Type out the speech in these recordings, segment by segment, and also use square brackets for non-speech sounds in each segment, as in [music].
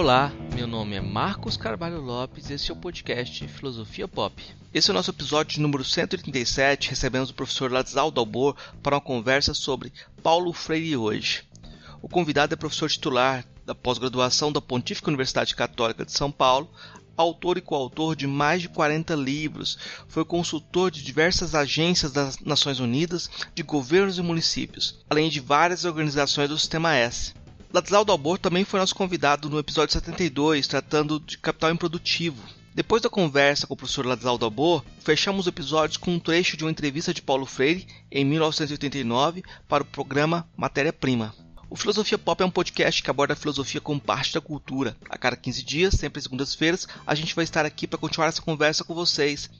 Olá, meu nome é Marcos Carvalho Lopes e este é o podcast Filosofia Pop. Esse é o nosso episódio número 137. Recebemos o professor Lazal Dalbor para uma conversa sobre Paulo Freire hoje. O convidado é professor titular da pós-graduação da Pontífica Universidade Católica de São Paulo, autor e coautor de mais de 40 livros, foi consultor de diversas agências das Nações Unidas, de governos e municípios, além de várias organizações do Sistema S. Ladislau Dalbor também foi nosso convidado no episódio 72, tratando de capital improdutivo. Depois da conversa com o professor Ladislau Dalbor, fechamos o episódio com um trecho de uma entrevista de Paulo Freire em 1989 para o programa Matéria Prima. O Filosofia Pop é um podcast que aborda a filosofia como parte da cultura. A cada 15 dias, sempre às segundas-feiras, a gente vai estar aqui para continuar essa conversa com vocês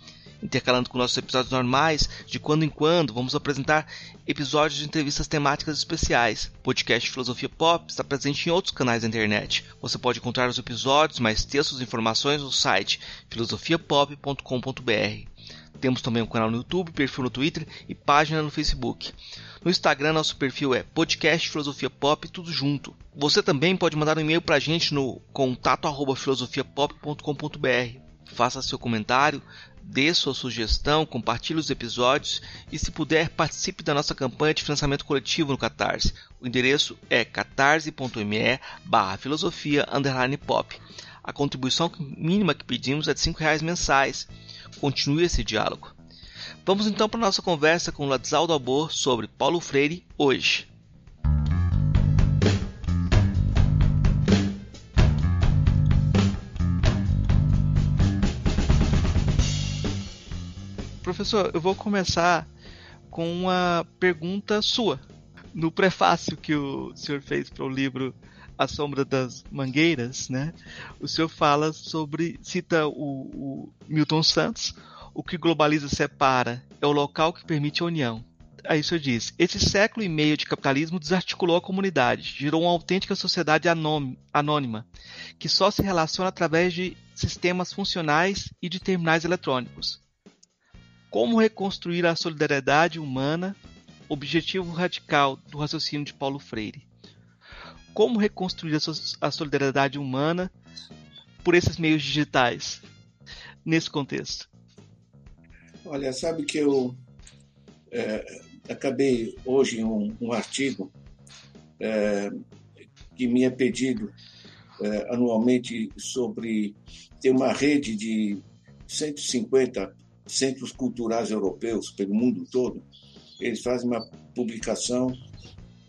intercalando com nossos episódios normais, de quando em quando vamos apresentar episódios de entrevistas temáticas especiais. O podcast Filosofia Pop está presente em outros canais da internet. Você pode encontrar os episódios, mais textos e informações no site filosofiapop.com.br. Temos também um canal no YouTube, perfil no Twitter e página no Facebook. No Instagram, nosso perfil é podcast Filosofia Pop, tudo junto. Você também pode mandar um e-mail para a gente no contato filosofiapop.com.br. Faça seu comentário, dê sua sugestão, compartilhe os episódios e, se puder, participe da nossa campanha de financiamento coletivo no Catarse. O endereço é catarse.me barra filosofia pop. A contribuição mínima que pedimos é de R$ reais mensais. Continue esse diálogo. Vamos então para a nossa conversa com Ladislau Albor sobre Paulo Freire hoje. Professor, eu vou começar com uma pergunta sua. No prefácio que o senhor fez para o livro A Sombra das Mangueiras, né? O senhor fala sobre, cita o, o Milton Santos, o que globaliza separa é o local que permite a união. Aí o senhor diz: esse século e meio de capitalismo desarticulou a comunidade, gerou uma autêntica sociedade anônima, que só se relaciona através de sistemas funcionais e de terminais eletrônicos. Como reconstruir a solidariedade humana, objetivo radical do raciocínio de Paulo Freire. Como reconstruir a solidariedade humana por esses meios digitais, nesse contexto? Olha, sabe que eu é, acabei hoje um, um artigo é, que me é pedido é, anualmente sobre ter uma rede de 150 centros culturais europeus pelo mundo todo, eles fazem uma publicação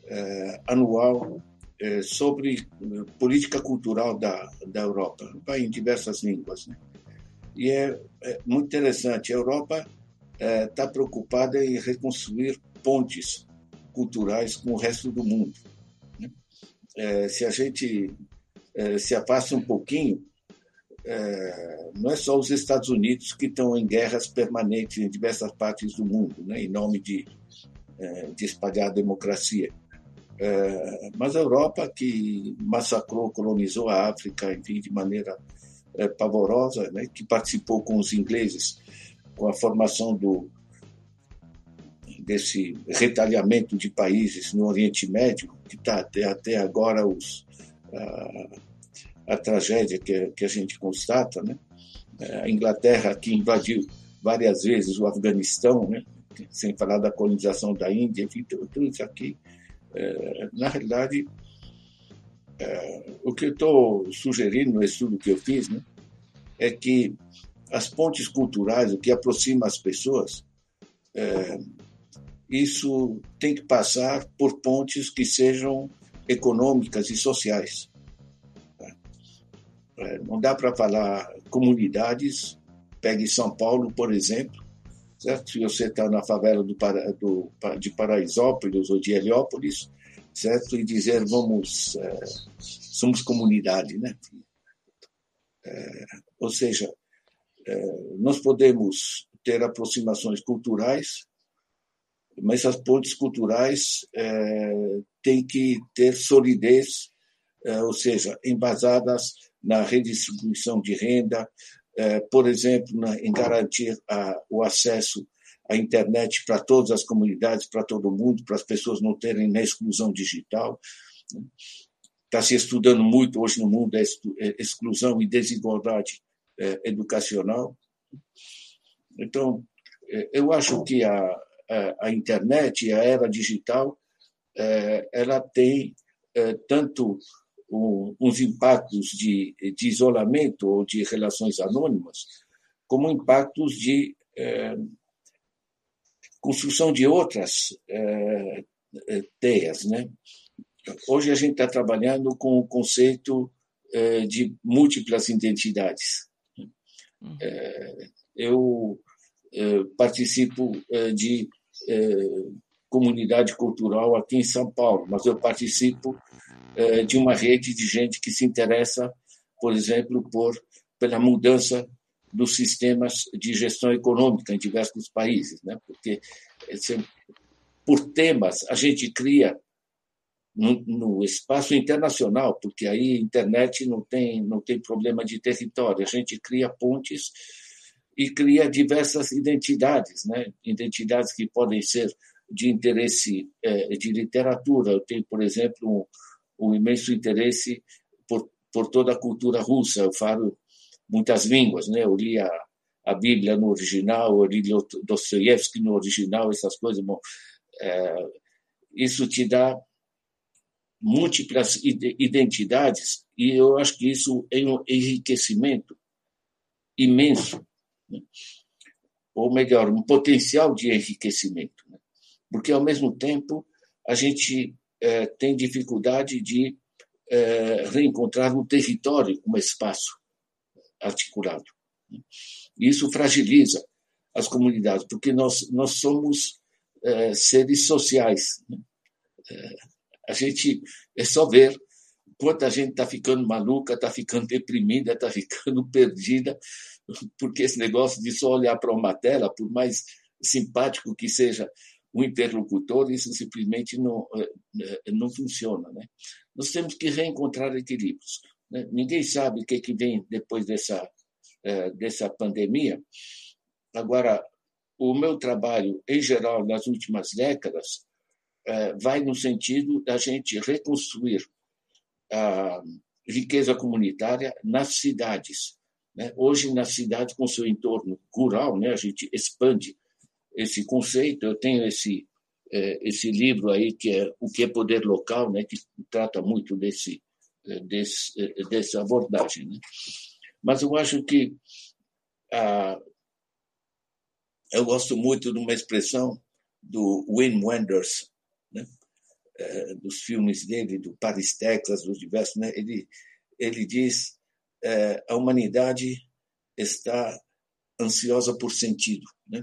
é, anual é, sobre política cultural da, da Europa, em diversas línguas. Né? E é, é, muito interessante. A Europa está preocupada em reconstruir pontes culturais com o resto do mundo. Né? se a gente se afasta um pouquinho é, não é só os Estados Unidos que estão em guerras permanentes em diversas partes do mundo, né, em nome de, é, de espalhar a democracia. É, mas a Europa, que massacrou, colonizou a África, enfim, de maneira é, pavorosa, né, que participou com os ingleses com a formação do desse retalhamento de países no Oriente Médio, que está até, até agora os, tragédia que, que a gente constata, né? É, a Inglaterra que invadiu várias vezes o Afeganistão, né? sem falar da colonização da Índia, enfim, tudo, tudo isso aqui, é, na realidade, é, o que eu estou sugerindo no estudo que eu fiz, né? é que as pontes culturais, o que aproxima as pessoas, é, isso tem que passar por pontes que sejam econômicas e sociais. É, não dá para falar comunidades. Pegue São Paulo, por exemplo, certo? Se você está na favela do, do, de Paraisópolis ou de Heliópolis, certo? E dizer vamos é, somos comunidade, né? É, ou seja, é, nós podemos ter aproximações culturais, mas as pontes culturais é, têm que ter solidez, ou seja, embasadas na redistribuição de renda, eh, por exemplo, em garantir o acesso à internet para todas as comunidades, para todo mundo, para as pessoas não terem na exclusão digital. está se estudando muito hoje no mundo é exclusão e desigualdade educacional. Então, eu acho que a, a, a internet, a era digital, ela tem tanto uns impactos de, de isolamento ou de relações anônimas, como impactos de construção de outras teias, né? Hoje a gente está trabalhando com o conceito de múltiplas identidades. Uhum. Eu participo de comunidade cultural aqui em São Paulo, mas eu participo de uma rede de gente que se interessa, por exemplo, por pela mudança dos sistemas de gestão econômica em diversos países, né? Porque por temas a gente cria no, no, espaço internacional, porque aí a internet não tem não tem problema de território, a gente cria pontes e cria diversas identidades, né? Identidades que podem ser de interesse é, de literatura. Eu tenho, por exemplo, um, um imenso interesse por, por toda a cultura russa. Eu falo muitas línguas, né? Eu li a, a Bíblia no original, eu li Dostoiévski no original, essas coisas. Bom, é, isso te dá múltiplas identidades e eu acho que isso é um enriquecimento imenso, né? ou melhor, um potencial de enriquecimento porque, ao mesmo tempo, a gente é, tem dificuldade de é, reencontrar o território como espaço articulado. Isso fragiliza as comunidades, porque nós, nós somos é, seres sociais. Né? a gente é só ver quanta gente está ficando maluca, está ficando deprimida, está ficando [laughs] perdida, porque esse negócio de só olhar para uma tela, por mais simpático que seja o interlocutor, isso simplesmente não, eh, eh, não funciona. Né? Nós temos que reencontrar equilíbrios. Né? Ninguém sabe o que, que vem depois dessa, eh, dessa pandemia. Agora, o meu trabalho, em geral, nas últimas décadas, vai no sentido da gente reconstruir a riqueza comunitária nas cidades. Né? Hoje, nas cidades, com seu entorno rural, né, a gente expande esse conceito. Eu tenho esse é, esse livro aí que é o que é poder local, né, que trata muito desse, é, desse é, dessa abordagem. Né? Mas eu acho que eu gosto muito de uma expressão do Wim Wenders, né? É, dos filmes dele, do Paris, Texas, dos diversos, né? ele ele diz é, a humanidade está ansiosa por sentido, né?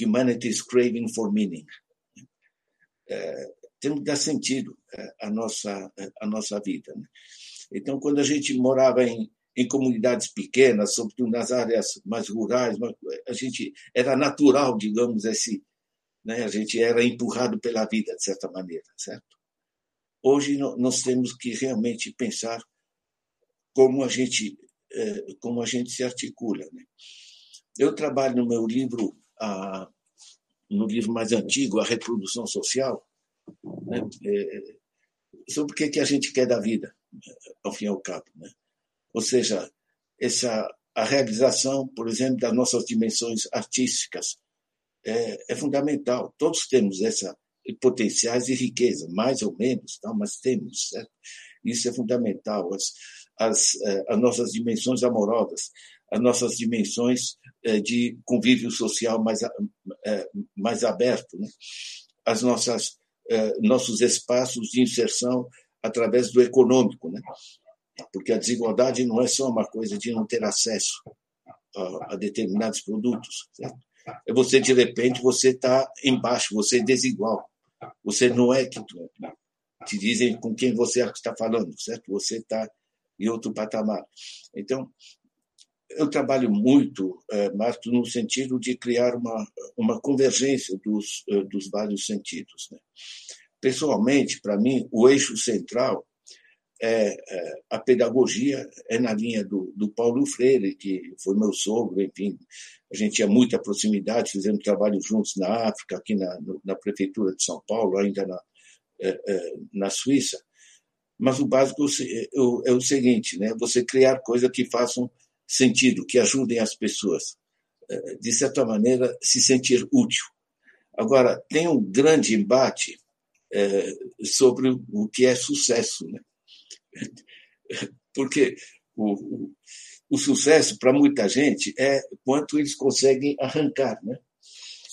Humanity's Craving for Meaning. É, temos que dar sentido é, à nossa, à nossa vida. Né? Então, quando a gente morava em, em comunidades pequenas, sobretudo nas áreas mais rurais, a gente era natural, digamos, esse, né? a gente era empurrado pela vida, de certa maneira, certo? Hoje nós temos que realmente pensar como a gente, é, como a gente se articula. Né? Eu trabalho no meu livro a, no livro mais antigo, A Reprodução Social, né, é, sobre o que, que a gente quer da vida, ao fim e ao cabo. Né? Ou seja, essa, a realização, por exemplo, das nossas dimensões artísticas é, é fundamental. Todos temos essa potenciais e riqueza, mais ou menos, tá? mas temos, certo? Isso é fundamental. As, as, é, as nossas dimensões amorosas, as nossas dimensões eh, de convívio social mais, eh, mais aberto, né? as nossas eh, nossos espaços de inserção através do econômico, né? Porque a desigualdade não é só uma coisa de não ter acesso a, a determinados produtos, certo? É você de repente você está embaixo, você é desigual, você não é que te dizem com quem você está falando, certo? Você está em outro patamar. Então, eu trabalho muito, é, no sentido de criar uma, uma convergência dos, é, dos vários sentidos. Né? Pessoalmente, para mim, o eixo central é, é, a pedagogia é na linha do, do Paulo Freire, que foi meu sogro, enfim, a gente tinha muita proximidade, fizemos trabalho juntos na África, aqui na, na prefeitura de São Paulo, ainda na, é, é, na Suíça. mas o básico é o seguinte, né? Você criar coisas que façam sentido, que ajudem as pessoas, eh, de certa maneira, se sentir útil. Agora, tem um grande embate é, sobre o que é sucesso, né? [laughs] Porque o, o, o sucesso para muita gente é quanto eles conseguem arrancar, né?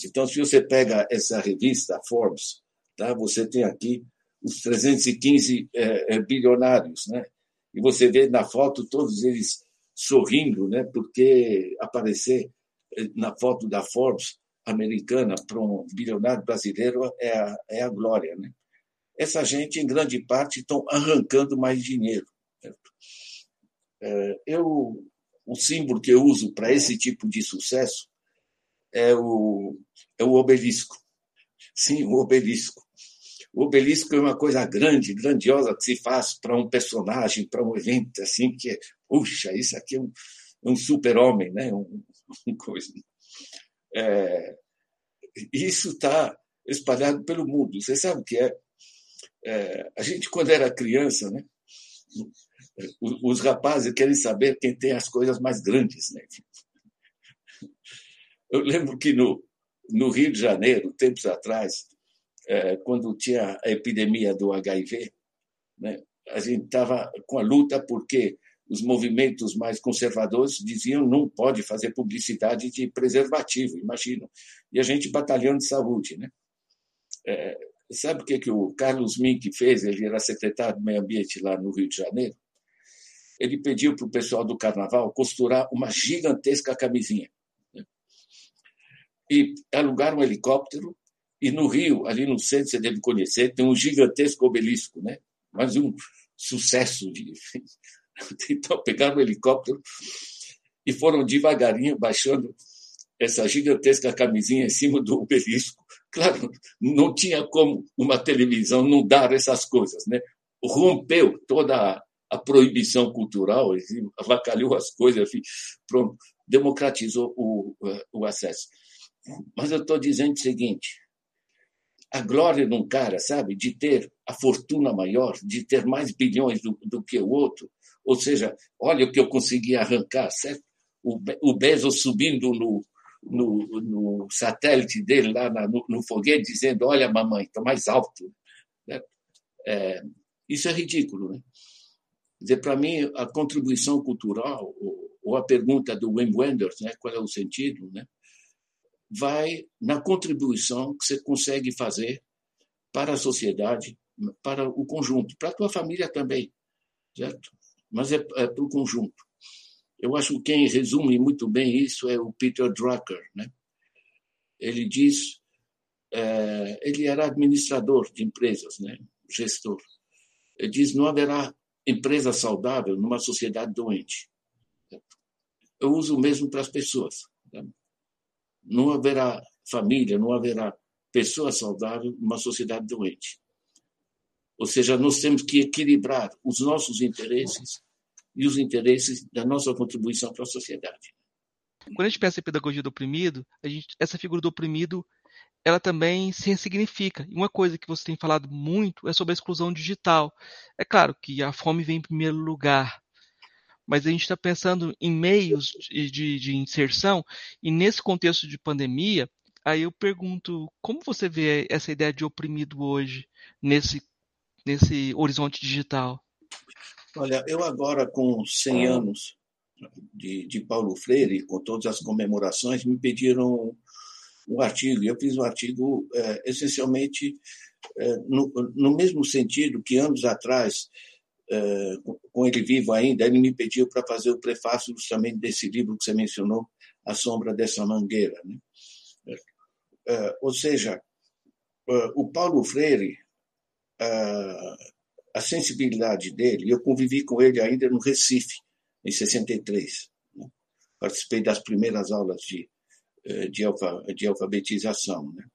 Então, se você pega essa revista Forbes, tá? Você tem aqui os 315 é, é, bilionários, né? E você vê na foto todos eles sorrindo, né? Porque aparecer é, na foto da Forbes americana para um bilionário brasileiro é a, é a glória, né? Essa gente, em grande parte, estão arrancando mais dinheiro. É, eu, o símbolo que eu uso para esse tipo de sucesso é o, é o obelisco. Sim, o obelisco. O obelisco é uma coisa grande, grandiosa que se faz para um personagem, para um evento assim que, é, puxa, isso aqui é um, um super-homem, né? Um, [laughs] um coisa. É, isso está espalhado pelo mundo. Você sabe o que é? é? A gente, quando era criança, né? Os, os rapazes querem saber quem tem as coisas mais grandes, né? Eu lembro que no, no Rio de Janeiro, tempos atrás, é, quando tinha a epidemia do HIV, né, a gente estava com a luta porque os movimentos mais conservadores diziam não pode fazer publicidade de preservativo, imagino. E a gente batalhando de saúde. Né? É, sabe o que, que o Carlos Mink fez? Ele era secretário do Meio Ambiente lá no Rio de Janeiro. Ele pediu para o pessoal do Carnaval costurar uma gigantesca camisinha. Né? E alugar um helicóptero e no Rio, ali no centro, você deve conhecer, tem um gigantesco obelisco, né? mas um sucesso. De... [laughs] Então, pegaram o helicóptero e foram devagarinho baixando essa gigantesca camisinha em cima do obelisco. Claro, não tinha como uma televisão não dar essas coisas, né? Rompeu toda a proibição cultural, avacalhou as coisas, pronto, democratizou o, o acesso. Mas eu estou dizendo o seguinte: a glória de um cara, sabe, de ter a fortuna maior, de ter mais bilhões do, do que o outro. Ou seja, olha o que eu consegui arrancar, certo? O, o Bezos subindo no, no, no, satélite dele, lá na, no, no, foguete, dizendo: Olha, mamãe, está mais alto. Né? É, isso é ridículo. Né? Para mim, a contribuição cultural, ou, ou, a pergunta do Wim Wenders, né, qual é o sentido, né? vai na contribuição que você consegue fazer para a sociedade, para o conjunto, para a tua família também, certo? Mas é, é para o conjunto. Eu acho que quem resume muito bem isso é o Peter Drucker, né? Ele diz, é, ele era administrador de empresas, né? Gestor. Ele diz, não haverá empresa saudável numa sociedade doente. Eu uso mesmo para as pessoas. Tá? não haverá família, não haverá pessoa saudável numa sociedade doente. Ou seja, nós temos que equilibrar os nossos interesses e os interesses da nossa contribuição para a sociedade. Quando a gente pensa em pedagogia do oprimido, gente, essa figura do oprimido ela também se ressignifica. E uma coisa que você tem falado muito é sobre a exclusão digital. É claro que a fome vem em primeiro lugar, mas a gente está pensando em meios de, de, de, inserção, e nesse contexto de pandemia, aí eu pergunto, como você vê essa ideia de oprimido hoje, nesse, nesse horizonte digital? Olha, eu agora com 100 anos de, de Paulo Freire, com todas as comemorações, me pediram um artigo, eu fiz um artigo é, essencialmente é, no, no mesmo sentido que anos atrás eh, com ele vivo ainda, ele me pediu para fazer o prefácio justamente desse livro que você mencionou, A Sombra dessa Mangueira. Né? Eh, ou seja, eh, o Paulo Freire, a sensibilidade dele, eu convivi com ele ainda no Recife, em 63. Né? Participei das primeiras aulas de, de, alfa, de alfabetização. Né?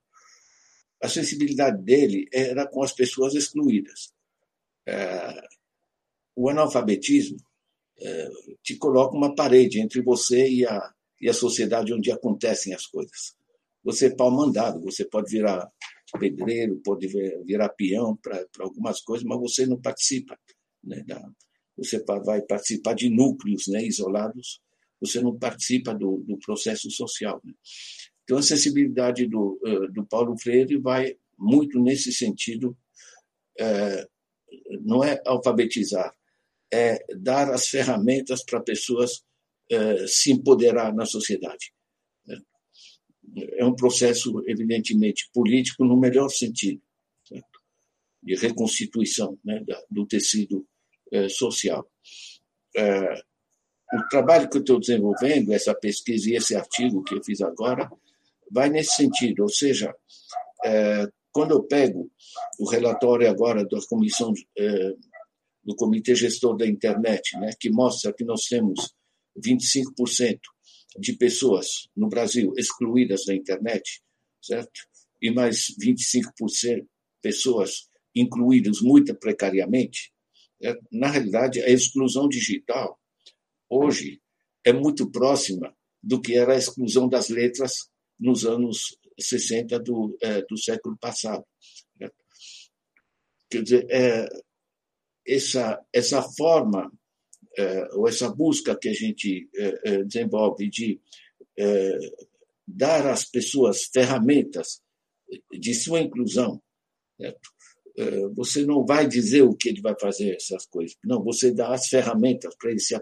A sensibilidade dele era com as pessoas excluídas o analfabetismo é, te coloca uma parede entre você e a, e a sociedade onde acontecem as coisas. Você é pau mandado, você pode virar pedreiro, pode virar peão para algumas coisas, mas você não participa. né, da, você vai participar de núcleos né, isolados, você não participa do, do processo social. Né? Então, a sensibilidade do, do Paulo Freire vai muito nesse sentido, é, não é alfabetizar, é dar as ferramentas para pessoas é, se empoderar na sociedade. É um processo, evidentemente, político no melhor sentido, certo? de reconstituição né, do tecido é, social. É, o trabalho que eu estou desenvolvendo, essa pesquisa e esse artigo que eu fiz agora, vai nesse sentido, ou seja, é, quando eu pego o relatório agora da comissão do Comitê Gestor da Internet, né, que mostra que nós temos 25% de pessoas no Brasil excluídas da internet, certo? E mais 25% pessoas incluídas muito precariamente. Certo? Na realidade, a exclusão digital hoje é muito próxima do que era a exclusão das letras nos anos 60 do, é, do século passado. Certo? Quer dizer, é, essa, essa forma ou essa busca que a gente é, é, desenvolve de dar às pessoas ferramentas de sua inclusão, certo? você não vai dizer o que ele vai fazer essas coisas. Não, você dá as ferramentas para ele se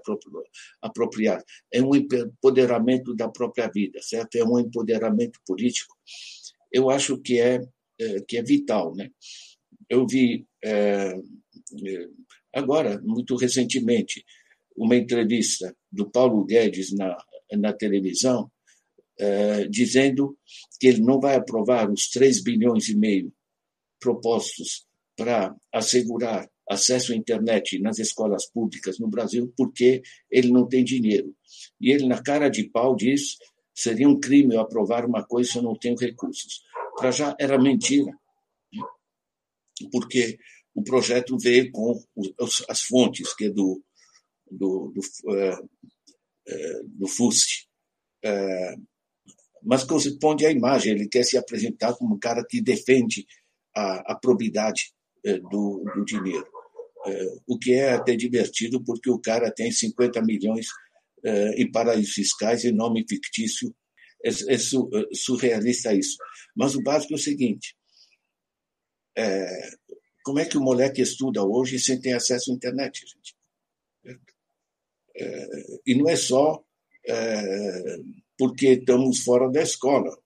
apropriar. É um empoderamento da própria vida, certo? É um empoderamento político. Eu acho que é, que é vital, né? Eu vi é, agora, muito recentemente, uma entrevista do Paulo Guedes na, na televisão, é, dizendo que ele não vai aprovar os 3 bilhões e meio propostos para assegurar acesso à internet nas escolas públicas no Brasil, porque ele não tem dinheiro. E ele, na cara de pau, diz: seria um crime eu aprovar uma coisa se eu não tenho recursos. Para já era mentira, porque o projeto veio com as fontes, que é do do, do, uh, do FUST. Uh, mas corresponde à imagem, ele quer se apresentar como um cara que defende a, a probidade do, do, dinheiro. o que é até divertido, porque o cara tem 50 milhões em paraísos fiscais em nome fictício. É, é surrealista isso. Mas o básico é o seguinte: é, como é que o moleque estuda hoje sem ter acesso à internet, gente? E não é só é, porque estamos fora da escola,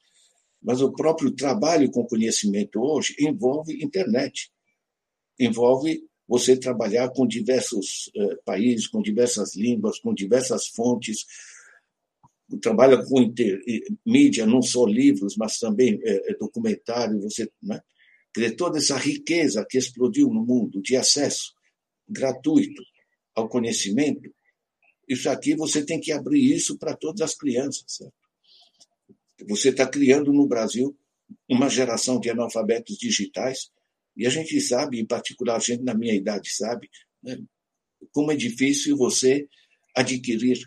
mas o próprio trabalho com conhecimento hoje envolve internet, envolve você trabalhar com diversos é, países, com diversas línguas, com diversas fontes, trabalha com inter, mídia, não só livros, mas também é, documentário, você né? Toda essa riqueza que explodiu no mundo de acesso gratuito ao conhecimento isso aqui você tem que abrir isso para todas as crianças. Certo? Você está criando no Brasil uma geração de analfabetos digitais e a gente sabe, em particular a gente na minha idade sabe, né, como é difícil você adquirir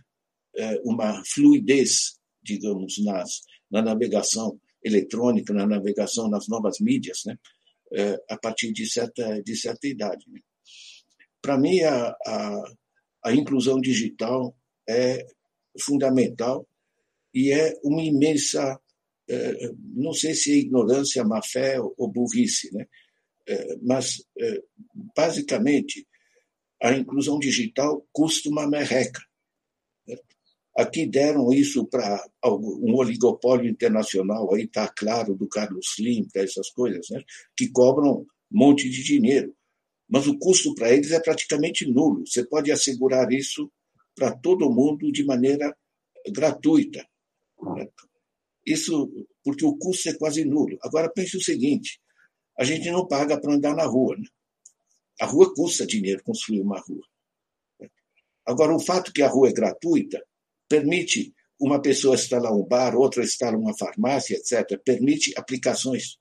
é, uma fluidez, digamos, nas, na navegação eletrônica, na navegação nas novas mídias, né, é, a partir de certa, de certa idade. Né. Para mim, a, a a inclusão digital é fundamental e é uma imensa, é, não sei se é ignorância, má fé ou burrice, né? É, mas, é, basicamente, a inclusão digital custa uma merreca. Aqui deram isso para um oligopólio internacional, aí está claro, do Carlos Slim, essas coisas, né? que cobram um monte de dinheiro mas o custo para eles é praticamente nulo. Você pode assegurar isso para todo mundo de maneira gratuita. Isso porque o custo é quase nulo. Agora pense o seguinte: a gente não paga para andar na rua. Né? A rua custa dinheiro construir uma rua. Agora, o fato que a rua é gratuita permite uma pessoa instalar um bar, outra instalar uma farmácia, etc. Permite aplicações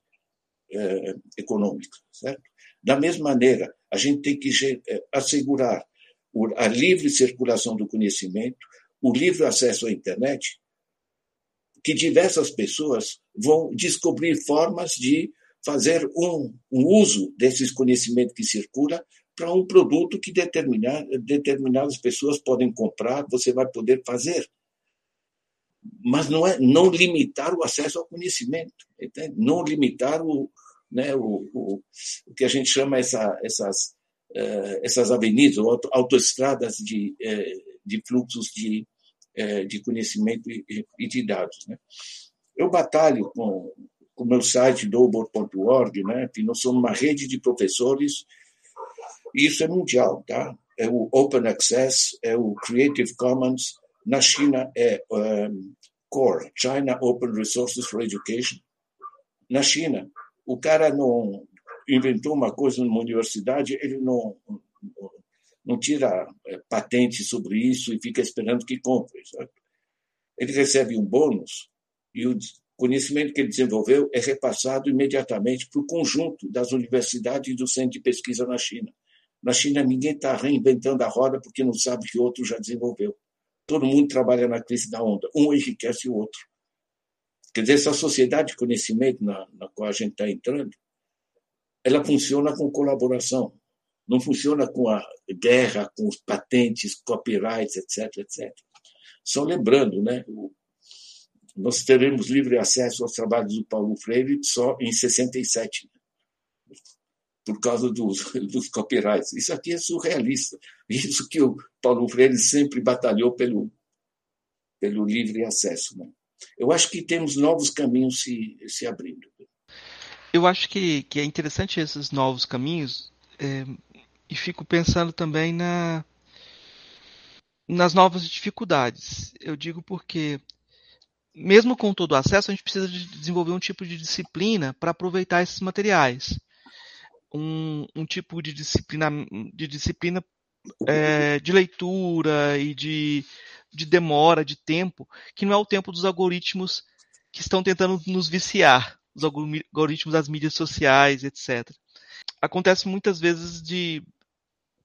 é, econômicas, certo? Da mesma maneira, a gente tem que eh, assegurar a livre circulação do conhecimento, o livre acesso à internet, que diversas pessoas vão descobrir formas de fazer um, um uso desses conhecimentos que circula para um produto que determinar, determinadas pessoas podem comprar, você vai poder fazer. Mas não é não limitar o acesso ao conhecimento, entende? não limitar o, né, o, o, o que a gente chama essa, essas, uh, essas avenidas, ou autoestradas de, uh, de fluxos de, uh, de conhecimento e, e de dados. Né? Eu batalho com o meu site dobor.org, né, que nós somos uma rede de professores, e isso é mundial, tá? É o Open Access, é o Creative Commons, na China é um, CORE, China Open Resources for Education. Na China, o cara não inventou uma coisa numa universidade, ele não, não tira é, patente sobre isso e fica esperando que compre. Certo? Ele recebe um bônus e o conhecimento que ele desenvolveu é repassado imediatamente para o conjunto das universidades e do centro de pesquisa na China. Na China, ninguém está reinventando a roda porque não sabe que outro já desenvolveu. Todo mundo trabalha na crise da onda. Um enriquece o outro. Quer dizer, essa sociedade de conhecimento na, na qual a gente está entrando, ela funciona com colaboração. Não funciona com a guerra, com os patentes, copyrights, etc, etc. Só lembrando, né, nós teremos livre acesso aos trabalhos do Paulo Freire só em 67, por causa dos, [laughs] dos copyrights. Isso aqui é surrealista. Isso que o Paulo Freire sempre batalhou pelo, pelo livre acesso. Né? Eu acho que temos novos caminhos se, se abrindo. Eu acho que, que é interessante esses novos caminhos é, e fico pensando também na, nas novas dificuldades. Eu digo porque mesmo com todo o acesso, a gente precisa de desenvolver um tipo de disciplina para aproveitar esses materiais. Um, um, tipo de disciplina, de, disciplina é, de leitura e de, de demora, de tempo, que não é o tempo dos algoritmos que estão tentando nos viciar, os algoritmos das mídias sociais, etc. Acontece muitas vezes de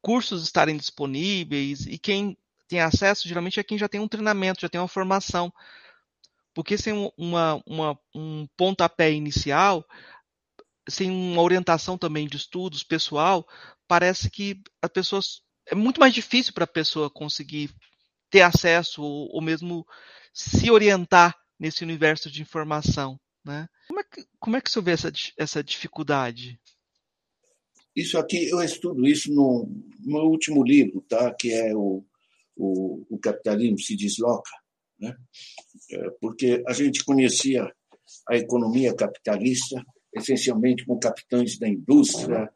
cursos estarem disponíveis e quem tem acesso geralmente é quem já tem um treinamento, já tem uma formação porque sem uma, uma, um pontapé inicial, sem uma orientação também de estudos pessoal, parece que as pessoas é muito mais difícil para a pessoa conseguir ter acesso ou, ou, mesmo se orientar nesse universo de informação, né? Como é que, como é que você vê essa, essa dificuldade? Isso aqui, eu estudo isso no, meu último livro, tá? que é o, o, o Capitalismo se Desloca, né? É, porque a gente conhecia a economia capitalista essencialmente com capitães da indústria,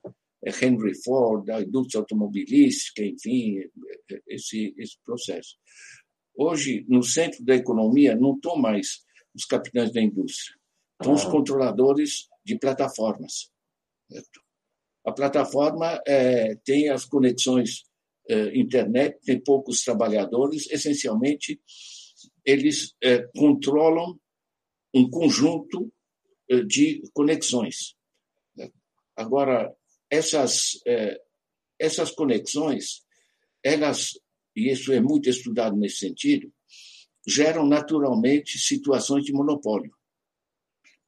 Henry Ford, da indústria automobilística, enfim, é, esse, esse processo. Hoje, no centro da economia, não estão mais os capitães da indústria, estão os controladores de plataformas. A plataforma é, tem as conexões é, internet, tem poucos trabalhadores, essencialmente eles é, controlam um conjunto é, de conexões. Agora, essas, é, essas conexões, elas, e isso é muito estudado nesse sentido, geram naturalmente situações de monopólio.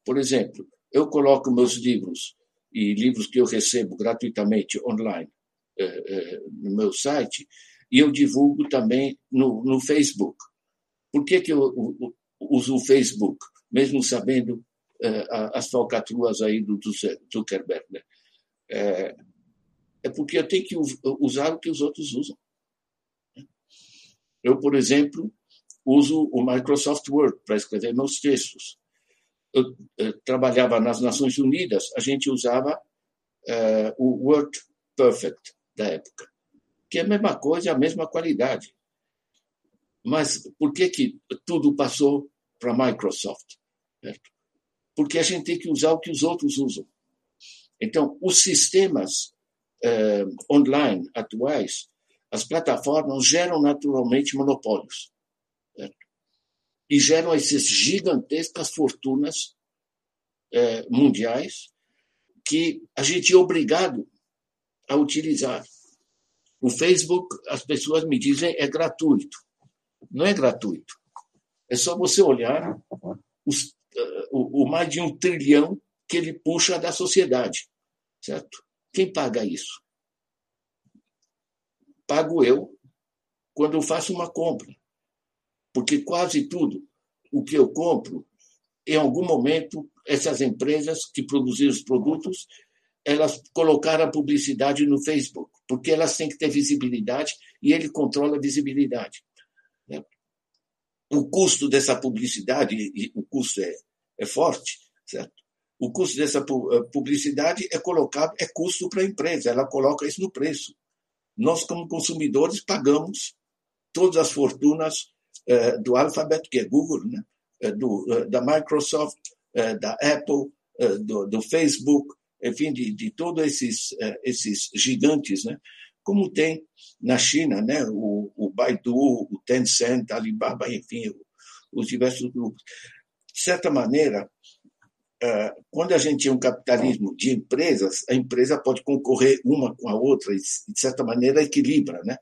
Por exemplo, eu coloco meus livros e livros que eu recebo gratuitamente online no meu site e eu divulgo também no, no Facebook. Por que, que eu uso o Facebook, mesmo sabendo as falcatruas aí do Zuckerberg? Né? É, é porque eu tenho que usar o que os outros usam. Eu, por exemplo, uso o Microsoft Word para escrever meus textos. Eu, eu, trabalhava nas Nações Unidas, a gente usava uh, o Word Perfect da época, que é a mesma coisa, a mesma qualidade. Mas por que, que tudo passou para a Microsoft? Certo? Porque a gente tem que usar o que os outros usam. Então, os sistemas eh, online atuais, as plataformas geram naturalmente monopólios. Certo? E geram essas gigantescas fortunas eh, mundiais que a gente é obrigado a utilizar. O Facebook, as pessoas me dizem, é gratuito não é gratuito. É só você olhar os, uh, o, o mais de um trilhão que ele puxa da sociedade, certo? Quem paga isso? pago eu quando eu faço uma compra. Porque quase tudo o que eu compro, em algum momento, essas empresas que produziram os produtos, elas colocaram a publicidade no Facebook, porque elas têm que ter visibilidade e ele controla a visibilidade. Né? O custo dessa publicidade, o custo é, é forte, certo? O custo dessa eh, publicidade é colocado, é custo para a empresa, ela coloca isso no preço. Nós, como consumidores, pagamos todas as fortunas eh, do alfabeto, que é Google, né? Eh, do, da Microsoft, da Apple, do, do, Facebook, enfim, de, de todos esses, esses gigantes, né? como tem na China, né? o, o Baidu, o Tencent, Alibaba, enfim, os diversos grupos. De certa maneira, quando a gente tem um capitalismo de empresas, a empresa pode concorrer uma com a outra e, de certa maneira, equilibra. Né?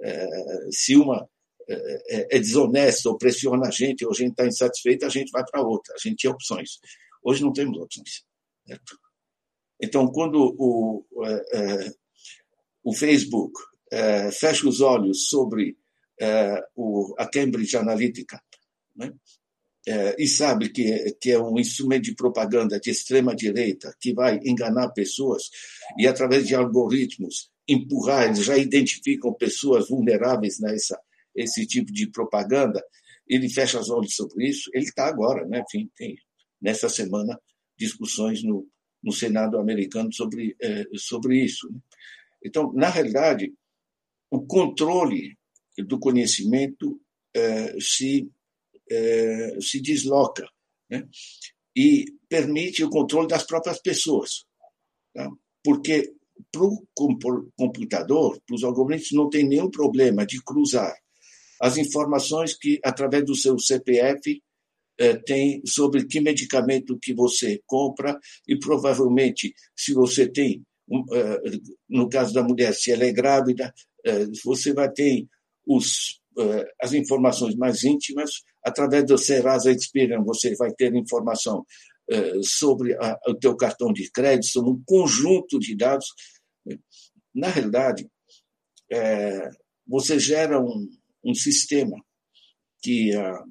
É, se uma é, é desonesta ou pressiona a gente, ou a gente está insatisfeito, a gente vai para outra. A gente tem opções. Hoje não temos opções. Certo? Então, quando o, o Facebook fecha os olhos sobre a Cambridge Analytica, né? É, e sabe que, que é um instrumento de propaganda de extrema-direita que vai enganar pessoas e, através de algoritmos, empurrar, eles já identificam pessoas vulneráveis nessa esse tipo de propaganda, ele fecha os olhos sobre isso. Ele está agora, né? Enfim, tem nessa semana discussões no, no Senado americano sobre, é, sobre isso. Né? Então, na realidade, o controle do conhecimento é, se é, se desloca né? e permite o controle das próprias pessoas. Tá? Porque para o computador, para os algoritmos, não tem nenhum problema de cruzar as informações que, através do seu CPF, é, tem sobre que medicamento que você compra e provavelmente, se você tem, é, no caso da mulher, se ela é grávida, você vai ter os, as informações mais íntimas Através do Serasa Experian, você vai ter informação eh, sobre o teu cartão de crédito, sobre um conjunto de dados. Na realidade, é, você gera um, um sistema que a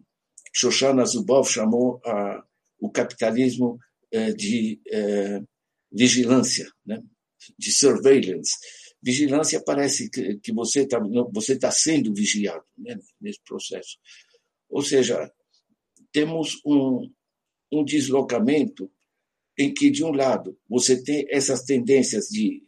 Shoshana Zuboff chamou a, o capitalismo de vigilância, né? de surveillance. Vigilância parece que, que você está você tá sendo vigiado né? nesse processo. Ou seja, temos um, um deslocamento em que, de um lado, você tem essas tendências de,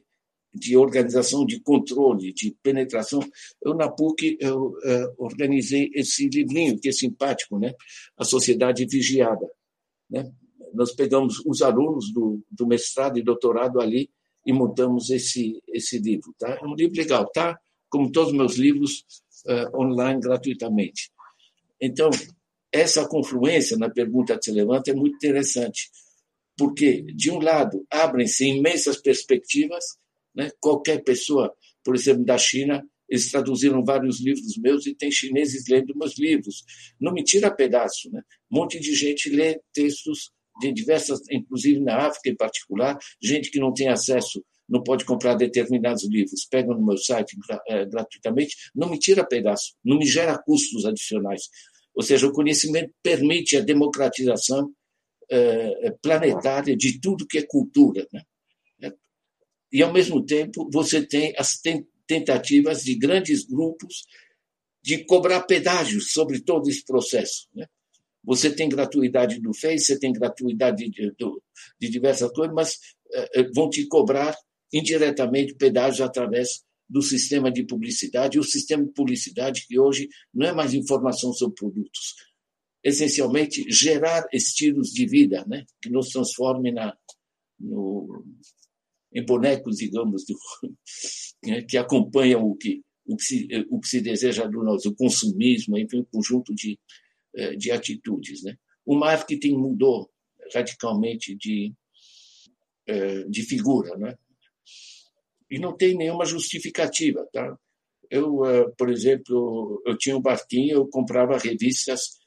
de organização, de controle, de penetração. Eu, na PUC, eu, uh, organizei esse livrinho, que é simpático, né? A Sociedade Vigiada. Né? Nós pegamos os alunos do, do mestrado e doutorado ali e montamos esse, esse livro. Tá? É um livro legal, tá? Como todos os meus livros, uh, online gratuitamente. Então, essa confluência na pergunta que você levanta é muito interessante, porque, de um lado, abrem-se imensas perspectivas, né? qualquer pessoa, por exemplo, da China, eles traduziram vários livros meus e tem chineses lendo meus livros. Não me tira pedaço. Né? Um monte de gente lê textos de diversas, inclusive na África em particular, gente que não tem acesso, não pode comprar determinados livros, pega no meu site é, gratuitamente, não me tira pedaço, não me gera custos adicionais. Ou seja, o conhecimento permite a democratização eh, planetária de tudo que é cultura. Né? E, ao mesmo tempo, você tem as tentativas de grandes grupos de cobrar pedágios sobre todo esse processo. Né? Você tem gratuidade do Face, você tem gratuidade de, de, diversas coisas, mas eh, vão te cobrar indiretamente pedágios através do sistema de publicidade, o sistema de publicidade que hoje não é mais informação sobre produtos, essencialmente gerar estilos de vida, né, que nos transformem na, no, em bonecos, digamos, do, [laughs] né, que acompanham o que, o que, se, o que se deseja do nosso consumismo, enfim, um conjunto de, eh, de atitudes. Né. O marketing mudou radicalmente de, eh, de figura, né? e não tem nenhuma justificativa. Tá? Eu, eh, por exemplo, eu tinha um barquinho, eu comprava revistas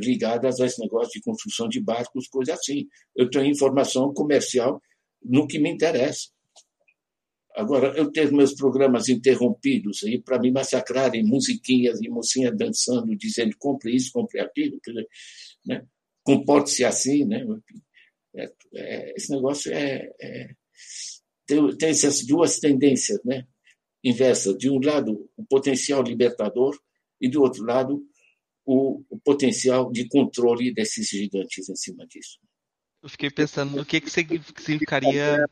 ligadas a esse negócio de construção de barcos, coisa assim. Eu tenho informação comercial no que me interessa. Agora, eu ter meus programas interrompidos aí para me massacrarem musiquinhas e mocinhas dançando, dizendo compre isso, compre aquilo, né? comporte-se assim, né? É, é, esse negócio é, é tem, tem, essas duas tendências, né? Inversas. De um lado, o potencial libertador e do outro lado, o, o potencial de controle desses gigantes em cima disso. Eu fiquei pensando no que, que significaria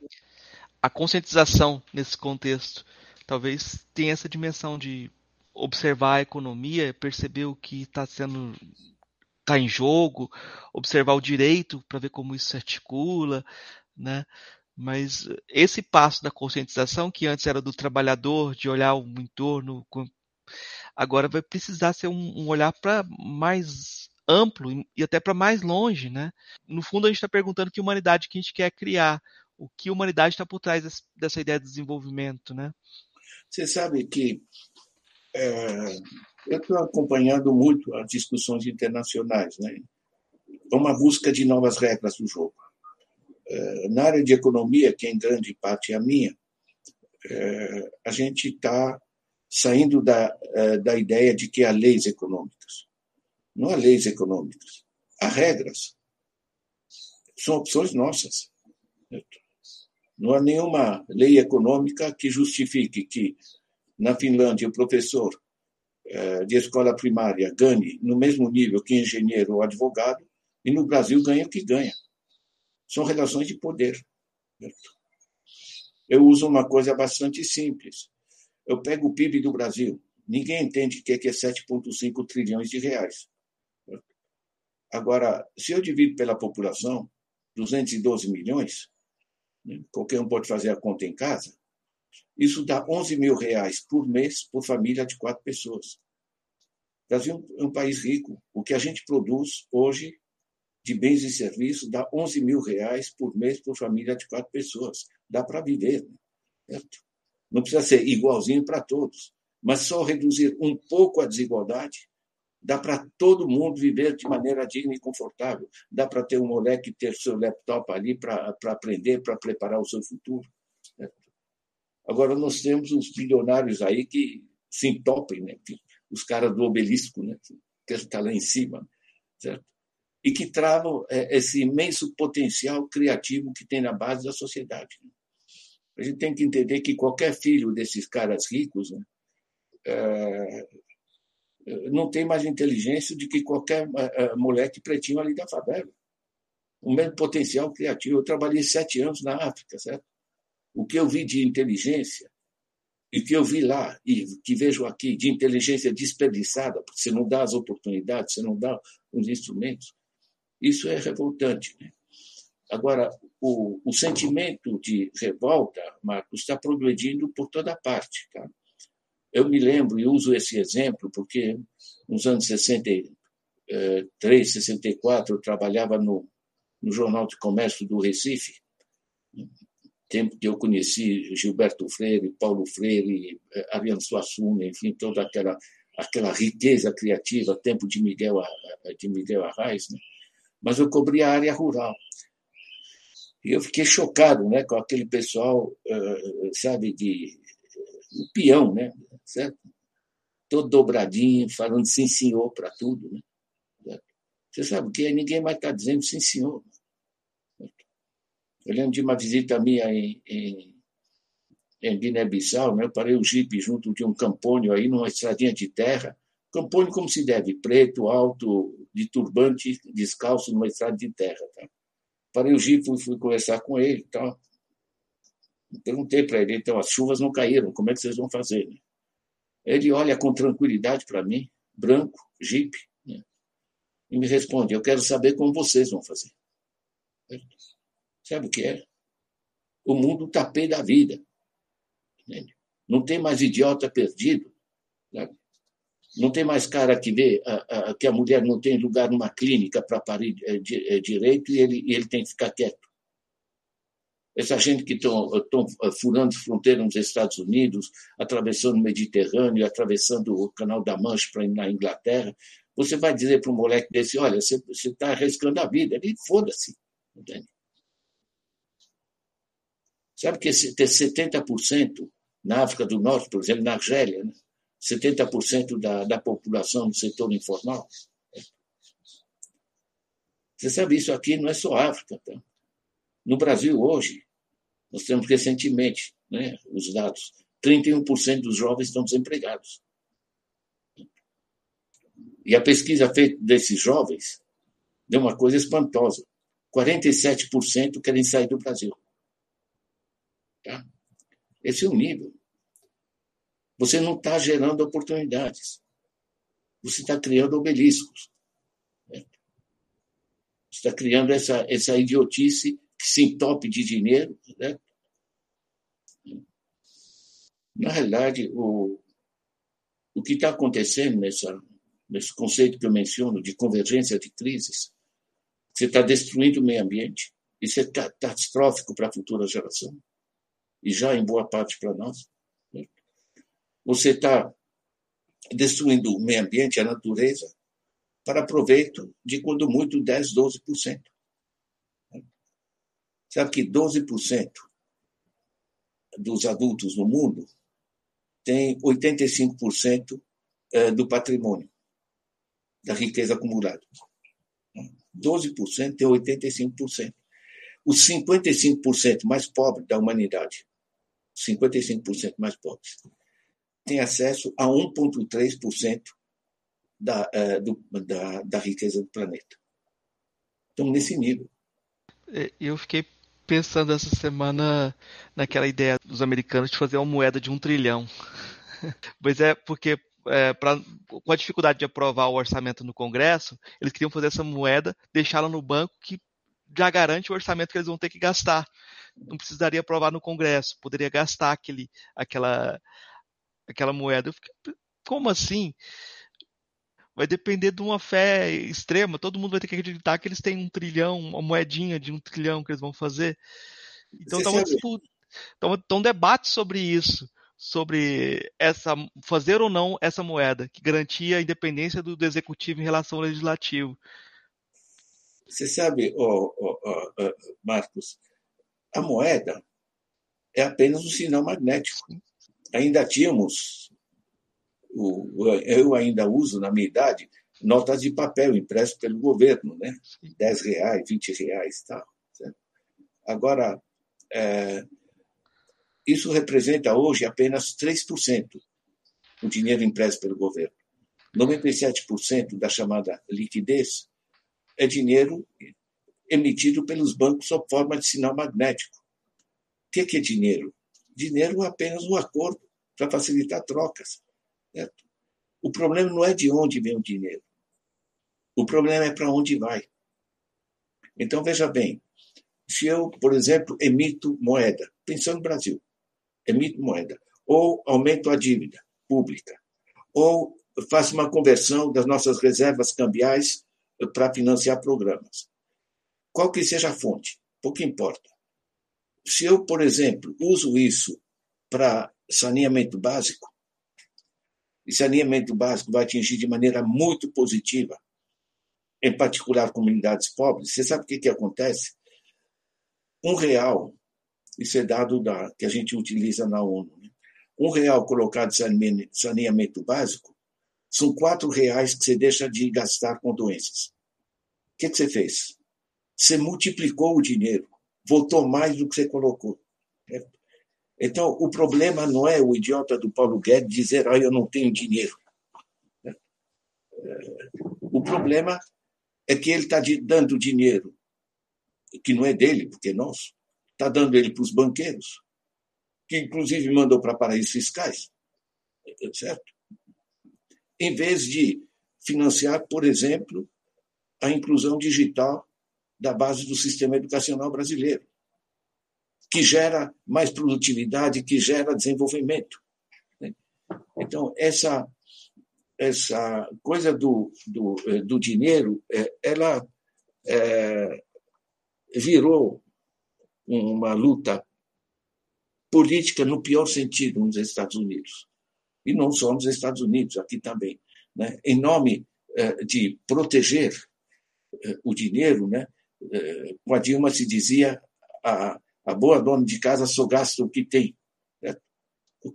a conscientização nesse contexto. Talvez tenha essa dimensão de observar a economia, perceber o que está sendo está em jogo, observar o direito para ver como isso se articula, né? Mas esse passo da conscientização, que antes era do trabalhador, de olhar o entorno, agora vai precisar ser um, um olhar para mais amplo e até para mais longe, né? No fundo, a gente está perguntando que humanidade que a gente quer criar, o que humanidade está por trás dessa ideia de desenvolvimento, né? Você sabe que é, eu estou acompanhando muito as discussões internacionais, né? É uma busca de novas regras do jogo. É, na área de economia, que em grande parte é a minha, é, a gente está saindo da, é, da ideia de que há leis econômicas. Não há leis econômicas, há regras. São opções nossas. Não há nenhuma lei econômica que justifique que, na Finlândia, o professor é, de escola primária ganhe no mesmo nível que engenheiro ou advogado, e no Brasil ganha o que ganha. São relações de poder. Eu uso uma coisa bastante simples. Eu pego o PIB do Brasil. Ninguém entende o que é 7,5 trilhões de reais. Agora, se eu divido pela população, 212 milhões, qualquer um pode fazer a conta em casa, isso dá 11 mil reais por mês por família de quatro pessoas. O Brasil é um país rico. O que a gente produz hoje de bens e serviços dá 11 mil reais por mês por família de quatro pessoas. Dá para viver. Né? Certo? Não precisa ser igualzinho para todos, mas só reduzir um pouco a desigualdade dá para todo mundo viver de maneira digna e confortável. Dá para ter um moleque ter seu laptop ali para aprender, para preparar o seu futuro. Certo? Agora, nós temos uns bilionários aí que se entopem, né? os caras do obelisco, né? que está lá em cima. Certo? e que travam é, esse imenso potencial criativo que tem na base da sociedade. Né? A gente tem que entender que qualquer filho desses caras ricos né, é, não tem mais inteligência de que qualquer é, moleque pretinho ali da favela. O mesmo potencial criativo. Eu trabalhei sete anos na África, certo? O que eu vi de inteligência e que eu vi lá e que vejo aqui de inteligência desperdiçada, porque você não dá as oportunidades, você não dá os instrumentos, isso é revoltante. Né? Agora, o, o, sentimento de revolta, Marcos, está progredindo por toda parte. Tá? Eu me lembro e uso esse exemplo porque nos anos 63, 64, eu trabalhava no, no Jornal de Comércio do Recife, tempo que eu conheci Gilberto Freire, Paulo Freire, eh, Ariano Suassuna, enfim, toda aquela, aquela riqueza criativa, tempo de Miguel, de Miguel Arraes, né? mas eu cobri a área rural. E eu fiquei chocado né, com aquele pessoal, uh, sabe, de um peão, né, certo? todo dobradinho, falando sim senhor para tudo. Né? Você sabe que ninguém mais está dizendo sim senhor. Eu lembro de uma visita minha em, em, em Guiné-Bissau, né? eu parei o jipe junto de um campônio aí, numa estradinha de terra, campônio como se deve, preto, alto, de turbante, descalço, numa estrada de terra. Tá? Parei o jipe, fui, fui conversar com ele. Tá? Perguntei para ele, então, as chuvas não caíram, como é que vocês vão fazer? Né? Ele olha com tranquilidade para mim, branco, jipe, né? e me responde, eu quero saber como vocês vão fazer. Sabe o que é? O mundo está pé da vida. Entende? Não tem mais idiota perdido. Sabe? Não tem mais cara que vê a, a, que a mulher não tem lugar numa clínica para parir é, é, direito e ele, ele tem que ficar quieto. Essa gente que estão furando fronteira nos Estados Unidos, atravessando o Mediterrâneo, atravessando o Canal da Mancha para ir na Inglaterra, você vai dizer para um moleque desse: olha, você está arriscando a vida. Ele foda-se. Entende? Sabe que ter 70% na África do Norte, por exemplo, na Argélia, né? 70% da, da população do setor informal. Você sabe, isso aqui não é só África. Tá? No Brasil, hoje, nós temos recentemente né, os dados: 31% dos jovens estão desempregados. E a pesquisa feita desses jovens deu uma coisa espantosa: 47% querem sair do Brasil. Tá? Esse é o nível. Você não está gerando oportunidades. Você está criando obeliscos. Né? Você está criando essa, essa idiotice que se entope de dinheiro. Né? Na realidade, o, o que está acontecendo nessa, nesse conceito que eu menciono de convergência de crises, você está destruindo o meio ambiente. Isso é catastrófico para a futura geração e já em boa parte para nós. Né? Você está destruindo o meio ambiente, a natureza, para proveito de, quando muito, 10, 12%. Sabe que 12% dos adultos no mundo tem 85% eh, do patrimônio, da riqueza acumulada. 12% tem 85%. Os 55% mais pobres da humanidade 55% mais pobres, têm acesso a 1,3% da, uh, da, da riqueza do planeta. Estamos nesse nível. É, eu fiquei pensando essa semana naquela ideia dos americanos de fazer uma moeda de um trilhão. [laughs] Pois é, porque é, pra, com a dificuldade de aprovar o orçamento no Congresso, eles queriam fazer essa moeda, deixá-la no banco, que já garante o orçamento que eles vão ter que gastar não precisaria aprovar no Congresso, poderia gastar aquele, aquela, aquela moeda. Eu fiquei, como assim? Vai depender de uma fé extrema, todo mundo vai ter que acreditar que eles têm um trilhão, uma moedinha de um trilhão que eles vão fazer. Então está um, disputa, tá, tá um debate sobre isso, sobre essa fazer ou não essa moeda, que garantia a independência do, do executivo em relação ao legislativo. Você sabe, oh, oh, oh, Marcos, a moeda é apenas um sinal magnético. Ainda tínhamos, eu ainda uso na minha idade, notas de papel impressas pelo governo, né? 10 reais, 20 reais tal. Certo? Agora, é, isso representa hoje apenas 3% o dinheiro impresso pelo governo. 97% da chamada liquidez é dinheiro emitido pelos bancos sob forma de sinal magnético. O que é dinheiro? Dinheiro é apenas um acordo para facilitar trocas. Certo? O problema não é de onde vem o dinheiro. O problema é para onde vai. Então, veja bem, se eu, por exemplo, emito moeda, pensando no Brasil, emito moeda, ou aumento a dívida pública, ou faço uma conversão das nossas reservas cambiais para financiar programas qual que seja a fonte, pouco importa. Se eu, por exemplo, uso isso para saneamento básico, e saneamento básico vai atingir de maneira muito positiva, em particular comunidades pobres, você sabe o que, que acontece? Um real, isso é dado da, que a gente utiliza na ONU, né? um real colocado em saneamento básico são quatro reais que você deixa de gastar com doenças. O que, que você fez? Você multiplicou o dinheiro, voltou mais do que você colocou. Então, o problema não é o idiota do Paulo Guedes dizer, ah, eu não tenho dinheiro. O problema é que ele está dando dinheiro, que não é dele, porque é nosso, está dando ele para os banqueiros, que inclusive mandou para paraísos fiscais, certo? Em vez de financiar, por exemplo, a inclusão digital da base do sistema educacional brasileiro, que gera mais produtividade, que gera desenvolvimento. Né? Então, essa, essa coisa do, do, eh, do dinheiro, eh, ela é, virou uma luta política no pior sentido nos Estados Unidos. E não só nos Estados Unidos, aqui também. Né? Em nome de proteger o dinheiro, né? com a Dilma se dizia a, a boa dona de casa só gasta o que tem. Certo?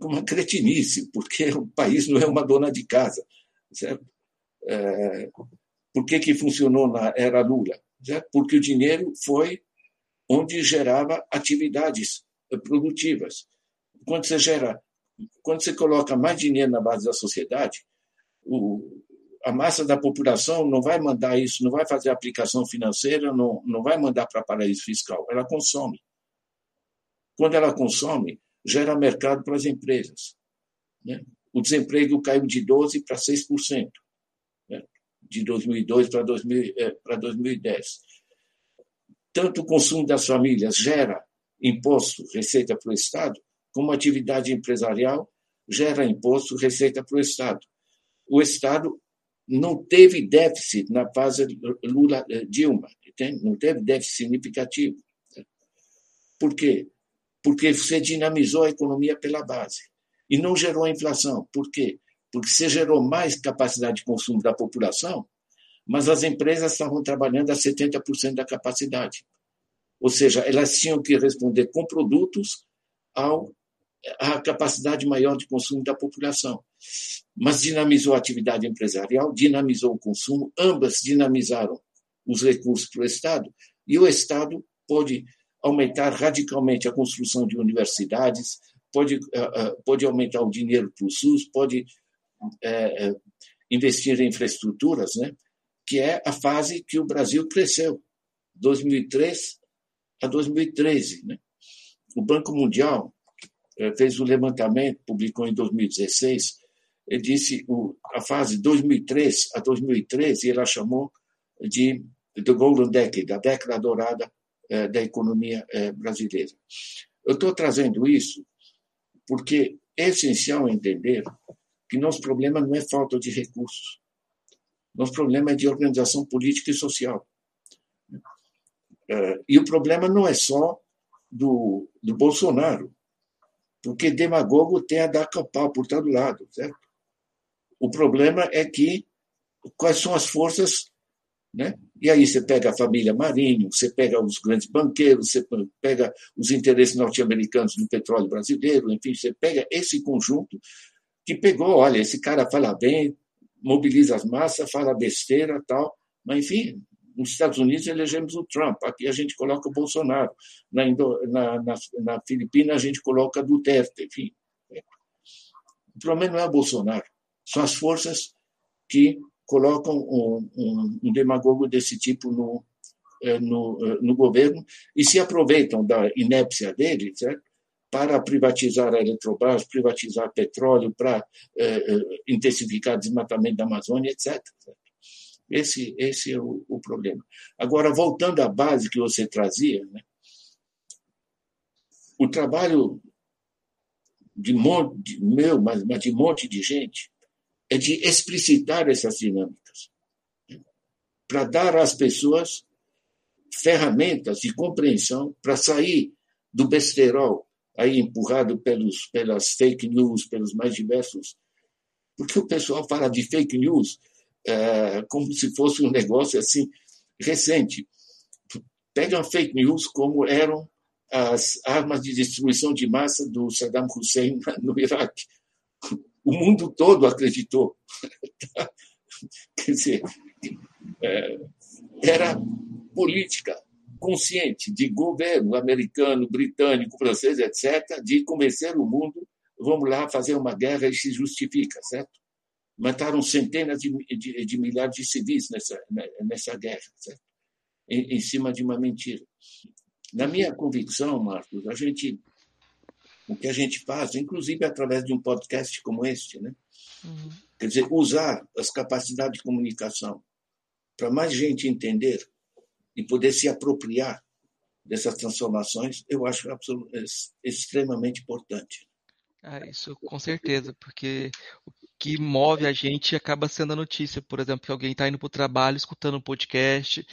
Uma cretinice, porque o país não é uma dona de casa. Certo? É, por que, que funcionou na era Lula? Certo? Porque o dinheiro foi onde gerava atividades produtivas. Quando você gera, quando você coloca mais dinheiro na base da sociedade, o, a massa da população não vai mandar isso, não vai fazer aplicação financeira, não, não vai mandar para paraíso fiscal, ela consome. Quando ela consome, gera mercado para as empresas. Né? O desemprego caiu de 12% para 6%, né? de 2002 para, 2000, é, para 2010. Tanto o consumo das famílias gera imposto, receita para o Estado, como a atividade empresarial gera imposto, receita para o Estado. O Estado não teve déficit na fase Lula-Dilma, não teve déficit significativo. Por quê? Porque você dinamizou a economia pela base e não gerou inflação. Por quê? Porque você gerou mais capacidade de consumo da população, mas as empresas estavam trabalhando a 70% da capacidade. Ou seja, elas tinham que responder com produtos ao capacidade maior de consumo da população. Mas dinamizou a atividade empresarial, dinamizou o consumo, ambas dinamizaram os recursos para o Estado, e o Estado pode aumentar radicalmente a construção de universidades, pode, pode aumentar o dinheiro para o SUS, pode é, investir em infraestruturas, né? que é a fase que o Brasil cresceu, 2003 a 2013. Né? O Banco Mundial fez um levantamento, publicou em 2016, ele disse a fase 2003 a 2013, ela chamou de The Golden Decade, a década dourada da economia é, brasileira. Eu estou trazendo isso porque é essencial entender que nosso problema não é falta de recursos. Nosso problema é de organização política e social. E o problema não é só do, do Bolsonaro porque demagogo tem a dar pau por todo lado, certo? O problema é que quais são as forças, né? E aí você pega a família Marinho, você pega os grandes banqueiros, você pega os interesses norte-americanos no petróleo brasileiro, enfim, você pega esse conjunto que pegou, olha, esse cara fala bem, mobiliza as massas, fala besteira, tal, mas enfim, nos Estados Unidos elegemos o Trump, aqui a gente coloca o Bolsonaro, na, Indo, na, na, na Filipina a gente coloca Duterte, enfim. O problema não é o Bolsonaro, são as forças que colocam um, um, um demagogo desse tipo no, eh, no, eh, no governo e se aproveitam da inépcia dele certo? para privatizar a Eletrobras, privatizar petróleo, para eh, eh intensificar desmatamento da Amazônia, etc. Esse, esse é o, o problema. Agora, voltando à base que você trazia, né? o trabalho de, monte, de meu, mas, mas de monte de gente, é de explicitar essas dinâmicas, né? para dar às pessoas ferramentas de compreensão para sair do besterol aí empurrado pelos, pelas fake news, pelos mais diversos. Porque o pessoal fala de fake news é, como se fosse um negócio assim recente. Pegam fake news como eram as armas de destruição de massa do Saddam Hussein [laughs] no Iraque. O mundo todo acreditou. [laughs] Quer dizer, é, era política consciente de governo americano, britânico, francês, etc., de convencer o mundo, vamos lá fazer uma guerra e se justifica, certo? mataram centenas de, de, de milhares de civis nessa, nessa guerra, certo? Em, em, cima de uma mentira. Na minha convicção, Marcos, a gente, o que a gente faz, inclusive através de um podcast como este, né? Uhum. quer dizer, usar as capacidades de comunicação para mais gente entender e poder se apropriar dessas transformações, eu acho extremamente importante. Ah, isso com certeza, porque que move a gente acaba sendo a notícia. Por exemplo, que alguém está indo para o trabalho escutando um podcast,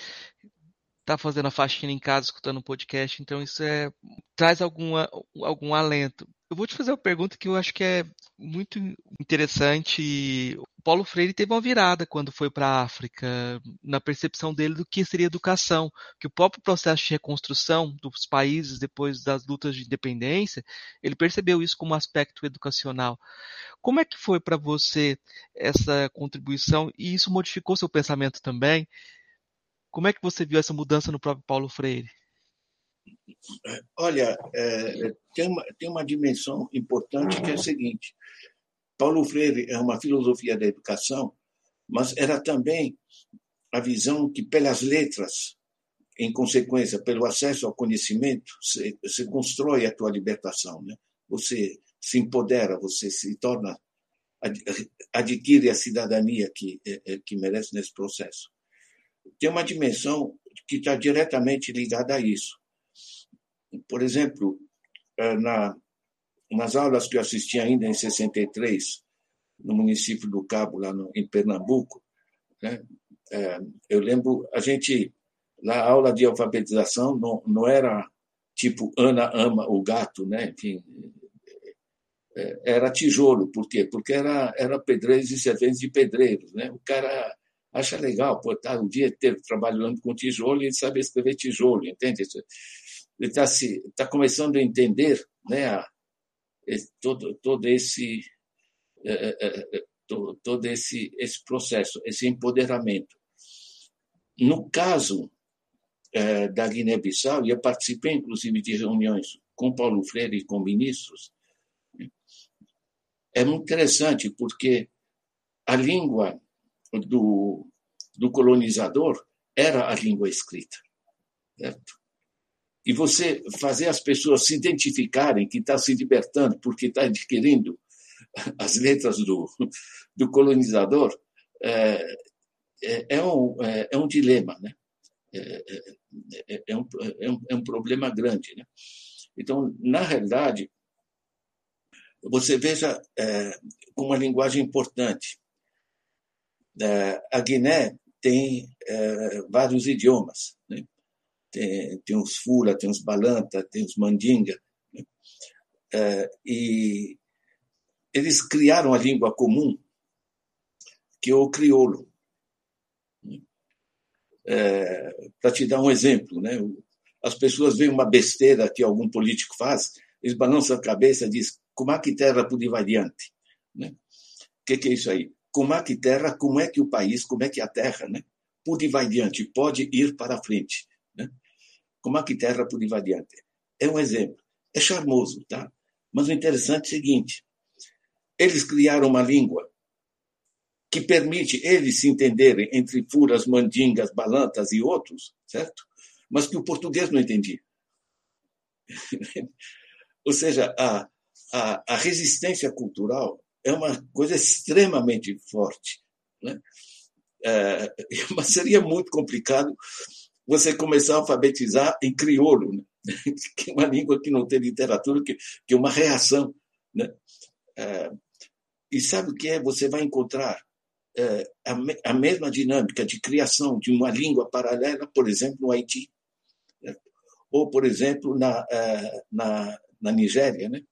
está fazendo a faxina em casa escutando um podcast, então isso é traz alguma, algum alento. Eu vou te fazer uma pergunta que eu acho que é muito interessante. Paulo Freire teve uma virada quando foi para a África, na percepção dele do que seria educação, que o próprio processo de reconstrução dos países depois das lutas de independência, ele percebeu isso como aspecto educacional. Como é que foi para você essa contribuição e isso modificou seu pensamento também? Como é que você viu essa mudança no próprio Paulo Freire? Olha, é, tem, uma, tem uma dimensão importante que é a seguinte: Paulo Freire é uma filosofia da educação, mas era também a visão que, pelas letras, em consequência, pelo acesso ao conhecimento, se constrói a tua libertação. Né? Você se empodera, você se torna, adquire a cidadania que, é, é, que merece nesse processo. Tem uma dimensão que está diretamente ligada a isso. Por exemplo, eh, na, nas aulas que eu assisti ainda em 63, no município do Cabo, lá no, em Pernambuco, né, é, eu lembro, a gente, lá a aula de alfabetização não, não era tipo Ana ama o gato, né? Enfim, é, era tijolo. Por quê? Porque era, era pedreiros e serventes de pedreiros, né? O cara acha legal, pô, tá o dia inteiro trabalhando com tijolo e ele sabe escrever tijolo, entende? Ele está tá começando a entender né, a, todo, todo esse é, é, é, todo, todo esse, esse processo, esse empoderamento. No caso é, da Guiné-Bissau, e eu participei inclusive de reuniões com Paulo Freire e com ministros, é muito interessante porque a língua do, do colonizador era a língua escrita. Certo? E você fazer as pessoas se identificarem que está se libertando porque está adquirindo as letras do, do colonizador é, é, é um, é, é, um dilema, né? É, é, é, um, é, um, é um problema grande. Né? Então, na realidade, você veja é, uma linguagem importante. É, a Guiné tem é, vários idiomas. Né? Tem, tem os Fula, tem os Balanta, tem os Mandinga. Né? É, e eles criaram a língua comum, que é o crioulo. É, Para te dar um exemplo, né? as pessoas veem uma besteira que algum político faz, eles balançam a cabeça e dizem, como é que terra por? Né? O que, que, é isso aí? Como é que terra, como é que o país, como é que a terra, né? por variante, pode ir para frente. Né? Como é que terra por variante? É um exemplo. É charmoso, tá? Mas o interessante é o seguinte, eles criaram uma língua que permite eles se entenderem entre furas, mandingas, balantas e outros, certo? Mas que o português não entendia. [laughs] Ou seja, a, a, a, resistência cultural é uma coisa extremamente forte. Né? É, [laughs] mas seria muito complicado você começar a alfabetizar em crioulo, né? [laughs] que é uma língua que não tem literatura, que, que é uma reação. Né? É, e sabe o que é? Você vai encontrar é, a, a, mesma dinâmica de criação de uma língua paralela, por exemplo, no Haiti, né? ou, por exemplo, na, é, na, na Nigéria. Né?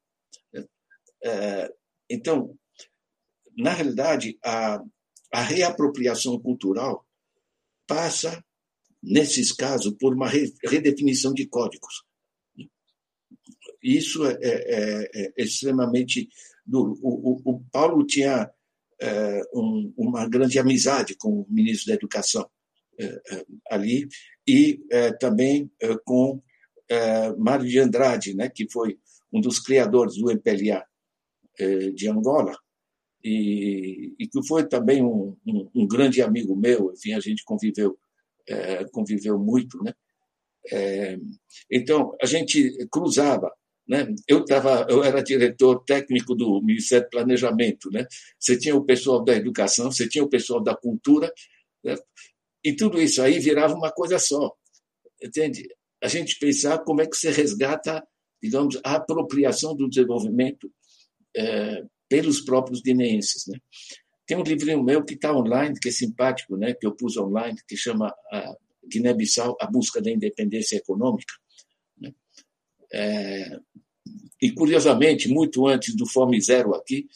É, então, na realidade, a, a reapropriação cultural passa, nesses casos, por uma redefinição de códigos. Isso é, é, é extremamente duro. O, o, o Paulo tinha é, um, uma grande amizade com o ministro da Educação é, é ali e é, também é, com Mário de Andrade, né, que foi um dos criadores do MPLA de Angola e, e, que foi também um, um, um, grande amigo meu. Enfim, a gente conviveu conviveu muito, né? então a gente cruzava né? Eu, tava, eu era diretor técnico do Ministério do Planejamento. Né? Você tinha o pessoal da educação, você tinha o pessoal da cultura, né? e tudo isso aí virava uma coisa só. Entende? A gente pensar como é que você resgata, digamos, a apropriação do desenvolvimento é, pelos próprios guineenses. Né? Tem um livrinho meu que está online, que é simpático, né? que eu pus online, que chama Guiné-Bissau, A Busca da Independência Econômica. É, e, curiosamente, muito antes do Fome Zero aqui,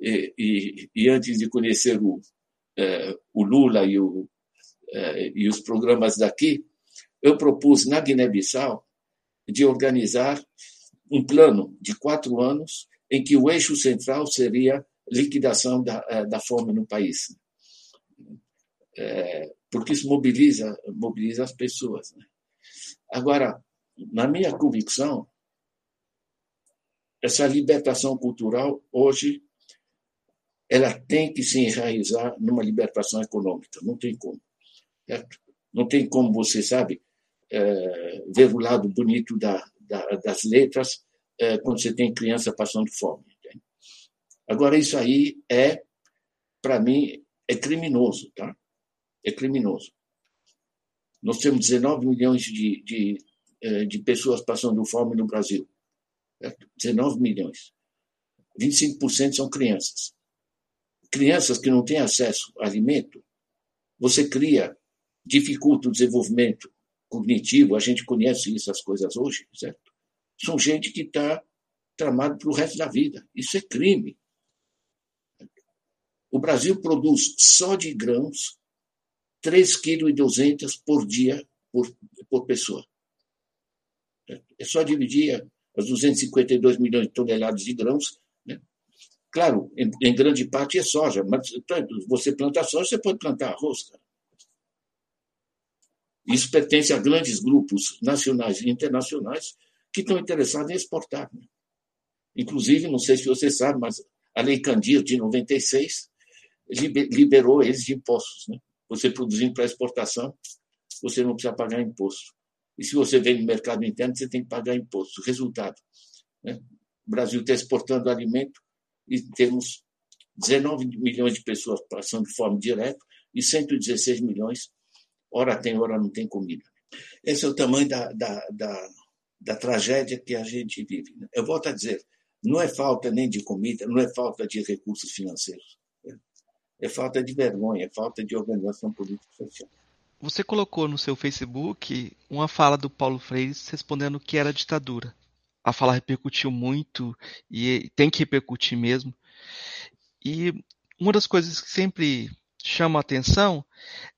e, e, e antes de conhecer o, é, o Lula e, o, é, e os programas daqui, eu propus na Guiné-Bissau de organizar um plano de quatro anos em que o eixo central seria liquidação da, é, da fome no país. É, porque isso mobiliza, mobiliza as pessoas. Né? Agora, na minha convicção, essa libertação cultural hoje ela tem que se enraizar numa libertação econômica. Não tem como. Certo? Não tem como você, sabe, é, ver o lado bonito da, da, das letras é, quando você tem criança passando fome. Entende? Agora, isso aí é, para mim, é criminoso. Tá? É criminoso. Nós temos 19 milhões de, de, é, de pessoas passando fome no Brasil. Certo? 19 milhões. 25% são crianças crianças que não têm acesso a alimento, você cria, dificulta o desenvolvimento cognitivo, a gente conhece essas coisas hoje, certo? São gente que está tramado para o resto da vida. Isso é crime. O Brasil produz só de grãos 3,2 kg por dia por, por pessoa. É só dividir as 252 milhões de toneladas de grãos Claro, em, em, grande parte é soja, mas você planta soja, você pode plantar arroz. Cara. Isso pertence a grandes grupos nacionais e internacionais que estão interessados em exportar. Né? Inclusive, não sei se você sabe, mas a Lei Candir de 96 liberou eles de impostos. Né? Você produzindo para exportação, você não precisa pagar imposto. E se você vende no mercado interno, você tem que pagar imposto. Resultado: né? o Brasil está exportando alimento e temos 19 milhões de pessoas passando fome direto e 116 milhões, ora tem, ora não tem comida. Esse é o tamanho da, da, da, da tragédia que a gente vive. Eu volto a dizer, não é falta nem de comida, não é falta de recursos financeiros. É falta de vergonha, é falta de organização política social. Você colocou no seu Facebook uma fala do Paulo Freire respondendo que era ditadura a fala repercutiu muito e tem que repercutir mesmo. E uma das coisas que sempre chama a atenção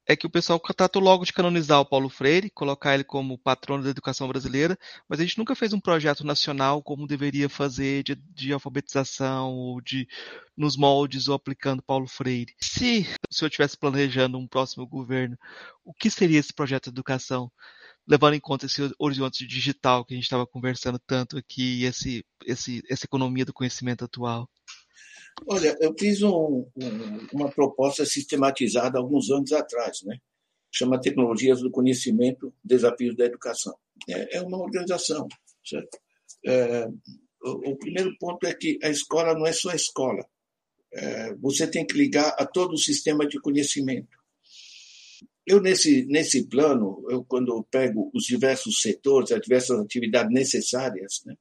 é que o pessoal tratou logo de canonizar o Paulo Freire, colocar ele como patrono da educação brasileira, mas a gente nunca fez um projeto nacional como deveria fazer de, de alfabetização ou de nos moldes ou aplicando Paulo Freire. Se o senhor estivesse planejando um próximo governo, o que seria esse projeto de educação? levando em conta esse horizonte digital que a gente estava conversando tanto aqui, esse, esse, essa economia do conhecimento atual? Olha, eu fiz um, um, uma proposta sistematizada alguns anos atrás, né? chama Tecnologias do Conhecimento, Desafios da Educação. É, é uma organização, certo? É, o, o, primeiro ponto é que a escola não é só a escola. É, você tem que ligar a todo o sistema de conhecimento. Eu, nesse, nesse plano, eu, quando eu pego os diversos setores, as diversas atividades necessárias, né,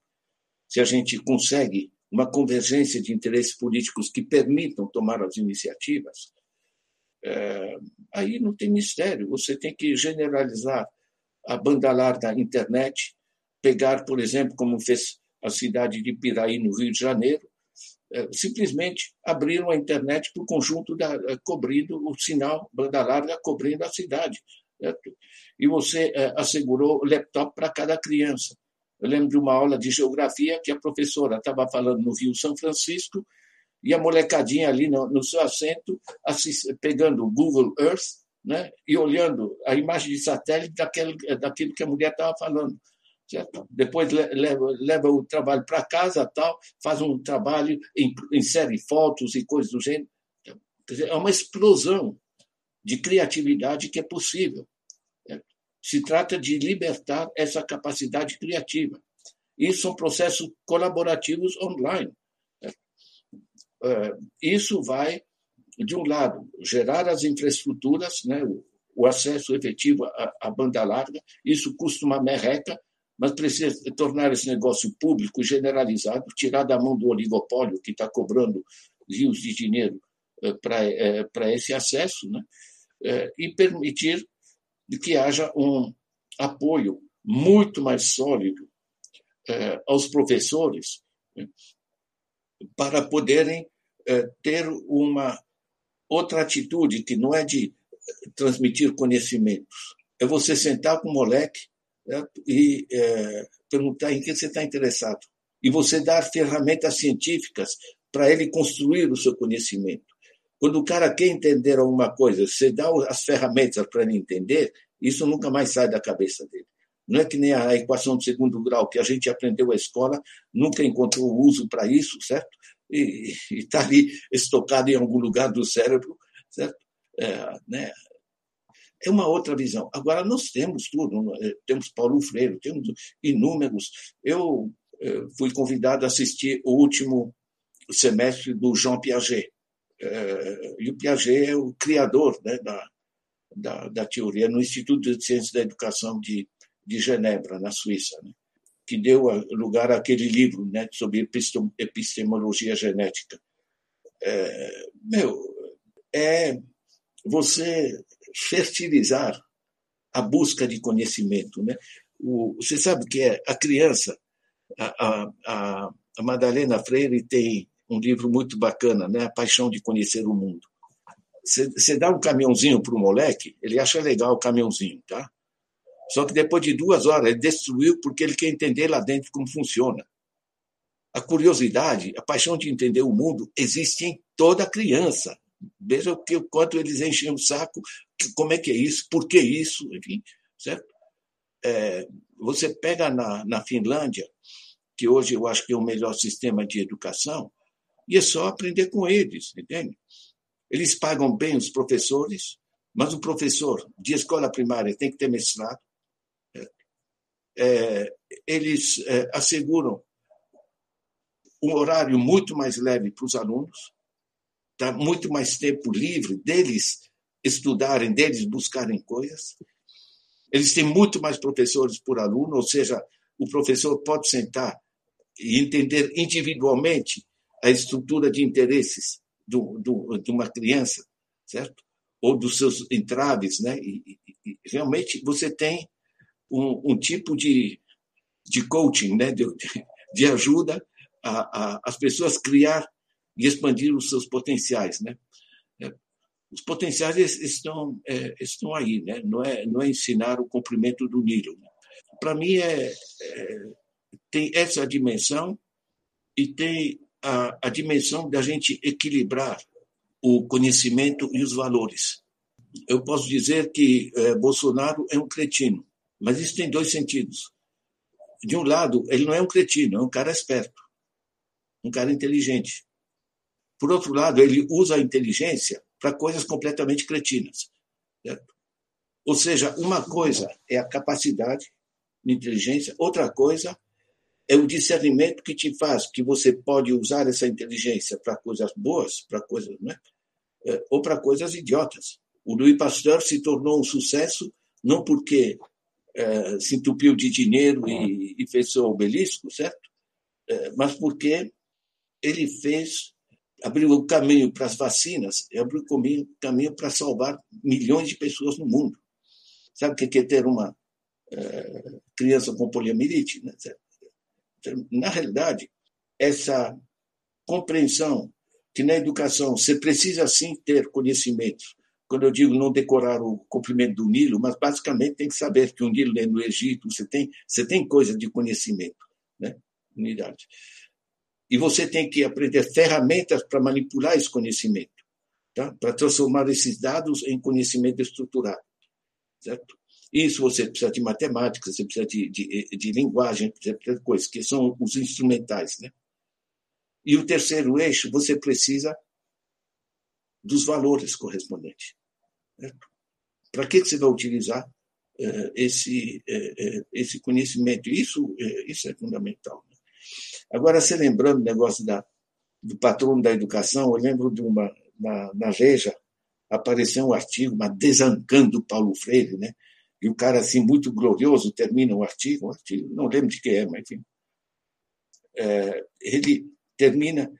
se a gente consegue uma convergência de interesses políticos que permitam tomar as iniciativas, é, aí não tem mistério. Você tem que generalizar a banda larga internet, pegar, por exemplo, como fez a cidade de Piraí, no Rio de Janeiro, é, simplesmente abriram a internet para o conjunto da, é, cobrindo o sinal banda larga cobrindo a cidade. Certo? E você é, assegurou laptop para cada criança. Eu lembro de uma aula de geografia que a professora estava falando no Rio São Francisco e a molecadinha ali no, no seu assento, assist, pegando o Google Earth né, e olhando a imagem de satélite daquele, daquilo que a mulher estava falando. Certo? Depois leva, leva o trabalho para casa, tal, faz um trabalho, insere fotos e coisas do gênero. É uma explosão de criatividade que é possível. Se trata de libertar essa capacidade criativa. Isso são processos colaborativos online. É, isso vai, de um lado, gerar as infraestruturas, né, o acesso efetivo à banda larga, isso custa uma merreca, mas precisa tornar esse negócio público generalizado, tirar da mão do oligopólio que está cobrando rios de dinheiro eh, para eh, esse acesso, né? Eh, e permitir que haja um apoio muito mais sólido aos professores né? para poderem é, ter uma outra atitude, que não é de transmitir conhecimentos. É você sentar com o moleque né, e é, perguntar em que você está interessado. E você dar ferramentas científicas para ele construir o seu conhecimento. Quando o cara quer entender alguma coisa, você dá as ferramentas para ele entender, isso nunca mais sai da cabeça dele. Não é que nem a equação de segundo grau que a gente aprendeu na escola, nunca encontrou uso para isso, certo? E está ali estocado em algum lugar do cérebro, certo? É, né? é uma outra visão. Agora, nós temos tudo, é, temos Paulo Freire, temos inúmeros. Eu fui convidado a assistir o último semestre do Jean Piaget. É, e o Piaget é o criador né, da, da, da, teoria no Instituto de Ciências da Educação de, de Genebra, na Suíça, né, que deu lugar àquele livro né, sobre epistemologia genética. É, meu, é você fertilizar a busca de conhecimento. Né? O, você sabe que é a criança, a, a, a Madalena Freire tem um livro muito bacana, né? A Paixão de Conhecer o Mundo. Você dá um caminhãozinho para o moleque, ele acha legal o caminhãozinho, tá? Só que depois de duas horas ele destruiu porque ele quer entender lá dentro como funciona. A curiosidade, a paixão de entender o mundo existe em toda criança. Veja o, que, quanto eles enchem o saco, como é que é isso, por que isso, enfim, certo? É, você pega na, na Finlândia, que hoje eu acho que é o melhor sistema de educação, e é só aprender com eles, entende? Eles pagam bem os professores, mas o professor de escola primária tem que ter mestrado. É, é eles é, asseguram um horário muito mais leve para os alunos, dá muito mais tempo livre deles estudarem, deles buscarem coisas. Eles têm muito mais professores por aluno, ou seja, o professor pode sentar e entender individualmente a estrutura de interesses do, do, de uma criança, certo? Ou dos seus entraves, né? E, e, realmente você tem um, um, tipo de, de coaching, né? De, de ajuda a, a, as pessoas criar e expandir os seus potenciais, né? É, os potenciais estão é, estão aí, né? Não é não é ensinar o comprimento do Nilo. Né? Para mim é, é tem essa dimensão e tem a, a dimensão da gente equilibrar o conhecimento e os valores. Eu posso dizer que é, Bolsonaro é um cretino, mas isso tem dois sentidos. De um lado, ele não é um cretino, é um cara esperto, um cara inteligente. Por outro lado, ele usa a inteligência para coisas completamente cretinas. Certo? Ou seja, uma coisa é a capacidade de inteligência, outra coisa é o discernimento que te faz que você pode usar essa inteligência para coisas boas, para coisas, né? ou para coisas idiotas. O Louis Pasteur se tornou um sucesso não porque é, se entupiu de dinheiro e, e fez seu obelisco, certo? É, mas porque ele fez, abriu o caminho para as vacinas, abriu o caminho, caminho para salvar milhões de pessoas no mundo. Sabe o que é ter uma é, criança com poliomielite? Né? Certo? Na realidade, essa compreensão que na educação você precisa sim ter conhecimentos. Quando eu digo não decorar o comprimento do Nilo, mas basicamente tem que saber que o Nilo é no Egito, você tem, você tem coisa de conhecimento, né? Unidade. E você tem que aprender ferramentas para manipular esse conhecimento, tá? para transformar esses dados em conhecimento estruturado. Certo? Isso você precisa de matemática, você precisa de, de, de linguagem, precisa de coisas, que são os instrumentais. Né? E o terceiro eixo, você precisa dos valores correspondentes. Para que você vai utilizar uh, esse, uh, esse conhecimento? Isso, isso é fundamental. Né? Agora, se lembrando do negócio da, do patrono da educação, eu lembro de uma, na, na Veja, apareceu um artigo, uma desancando Paulo Freire, né? E o cara, assim, muito glorioso, termina o artigo, um artigo não lembro de que é, mas enfim. É, ele termina.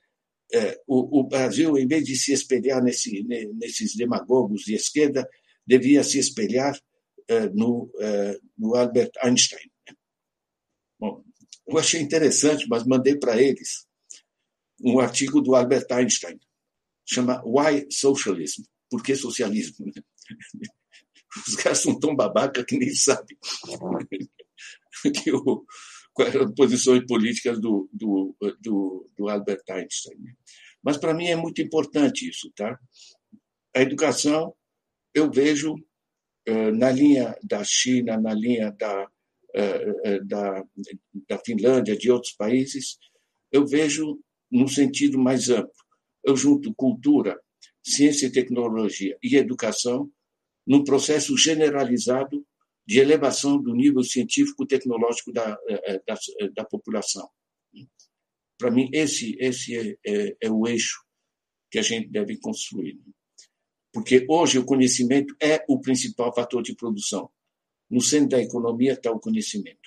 É, o, o, Brasil, em vez de se espelhar nesse, nesses demagogos de esquerda, devia se espelhar é, no, é, no Albert Einstein. Bom, eu achei interessante, mas mandei para eles um artigo do Albert Einstein, chama Why Socialism? Por que socialismo? [laughs] Os caras são tão babaca que nem sabem [laughs] que o, eram as posições políticas do, do, do, do Albert Einstein. Mas para mim é muito importante isso, tá? A educação eu vejo eh, na linha da China, na linha da, eh, eh, da, da Finlândia, de outros países, eu vejo no sentido mais amplo. Eu junto cultura, ciência e tecnologia e educação num processo generalizado de elevação do nível científico-tecnológico da, da, da, população. Para mim, esse, esse é, é, é o eixo que a gente deve construir. Porque hoje o conhecimento é o principal fator de produção. No centro da economia está o conhecimento.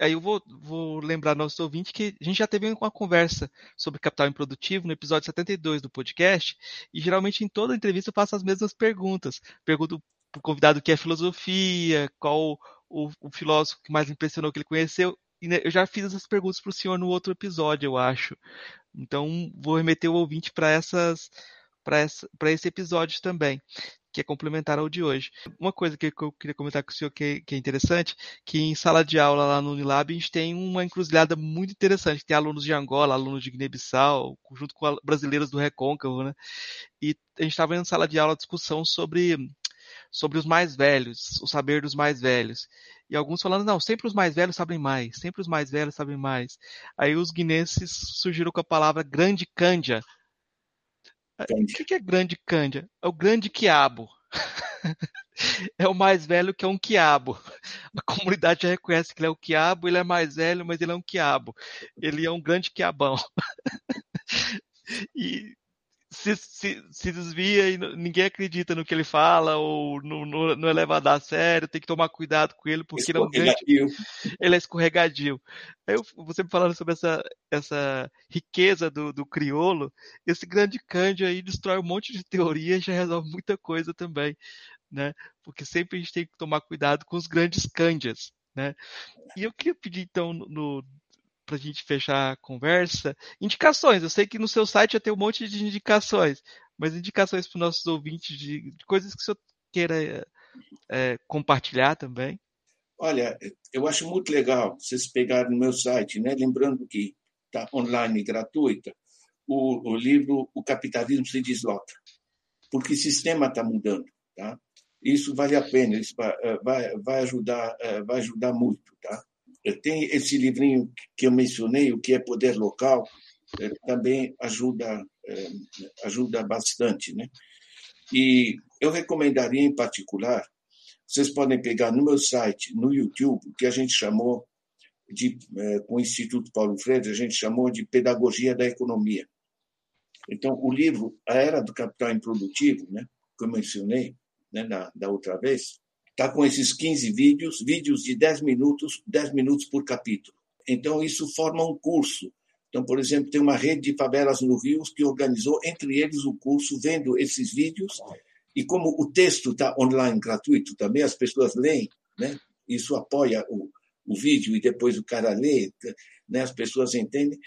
Aí eu vou, vou lembrar nosso ouvinte que a gente já teve uma conversa sobre capital improdutivo no episódio 72 do podcast, e geralmente em toda entrevista eu faço as mesmas perguntas. Pergunto para o convidado o que é filosofia, qual o, o filósofo que mais impressionou que ele conheceu, e né, eu já fiz essas perguntas para o senhor no outro episódio, eu acho. Então, vou remeter o ouvinte para essas para esse episódio também, que é complementar ao de hoje. Uma coisa que eu queria comentar com o senhor que, que é interessante, que em sala de aula lá no Unilab a gente tem uma encruzilhada muito interessante. Tem alunos de Angola, alunos de Guiné-Bissau, junto com brasileiros do Recôncavo, né? E a gente estava em sala de aula discussão sobre sobre os mais velhos, o saber dos mais velhos. E alguns falando, não, sempre os mais velhos sabem mais, sempre os mais velhos sabem mais. Aí os guinenses surgiram com a palavra grande cândia, o que é grande cândia? É o grande quiabo. [laughs] é o mais velho que é um quiabo. A comunidade já reconhece que ele é o quiabo, ele é mais velho, mas ele é um quiabo. Ele é um grande quiabão. [laughs] e se, se, se desvia e ninguém acredita no que ele fala ou não, não, não é levado a sério, tem que tomar cuidado com ele porque ele é um grande, ele é escorregadio. Aí você me falando sobre essa, essa riqueza do, do criolo, esse grande cândido aí destrói um monte de teoria e já resolve muita coisa também, né? Porque sempre a gente tem que tomar cuidado com os grandes cândidas, né? E eu queria pedir então no, para a gente fechar a conversa, indicações. Eu sei que no seu site já tem um monte de indicações, mas indicações para os nossos ouvintes de, de, coisas que o senhor queira é, compartilhar também. Olha, eu acho muito legal vocês pegarem no meu site, né? lembrando que está online gratuita, o, o, livro O Capitalismo se Desloca, porque o sistema está mudando. Tá? Isso vale a pena, isso vai, vai, vai, ajudar, é, vai ajudar muito. Tá? Tem esse livrinho que eu mencionei, o que é poder local, é, também ajuda é, ajuda bastante, né? E eu recomendaria em particular, vocês podem pegar no meu site, no YouTube, que a gente chamou de é, com o Instituto Paulo Freire, a gente chamou de pedagogia da economia. Então, o livro A Era do Capital Improdutivo, né, que eu mencionei né, da, da outra vez, está com esses 15 vídeos, vídeos de 10 minutos, 10 minutos por capítulo. Então, isso forma um curso. Então, por exemplo, tem uma rede de favelas no Rio que organizou entre eles o curso, vendo esses vídeos. E como o texto está online gratuito também, as pessoas leem, né? isso apoia o, o vídeo e depois o cara lê, né? as pessoas entendem.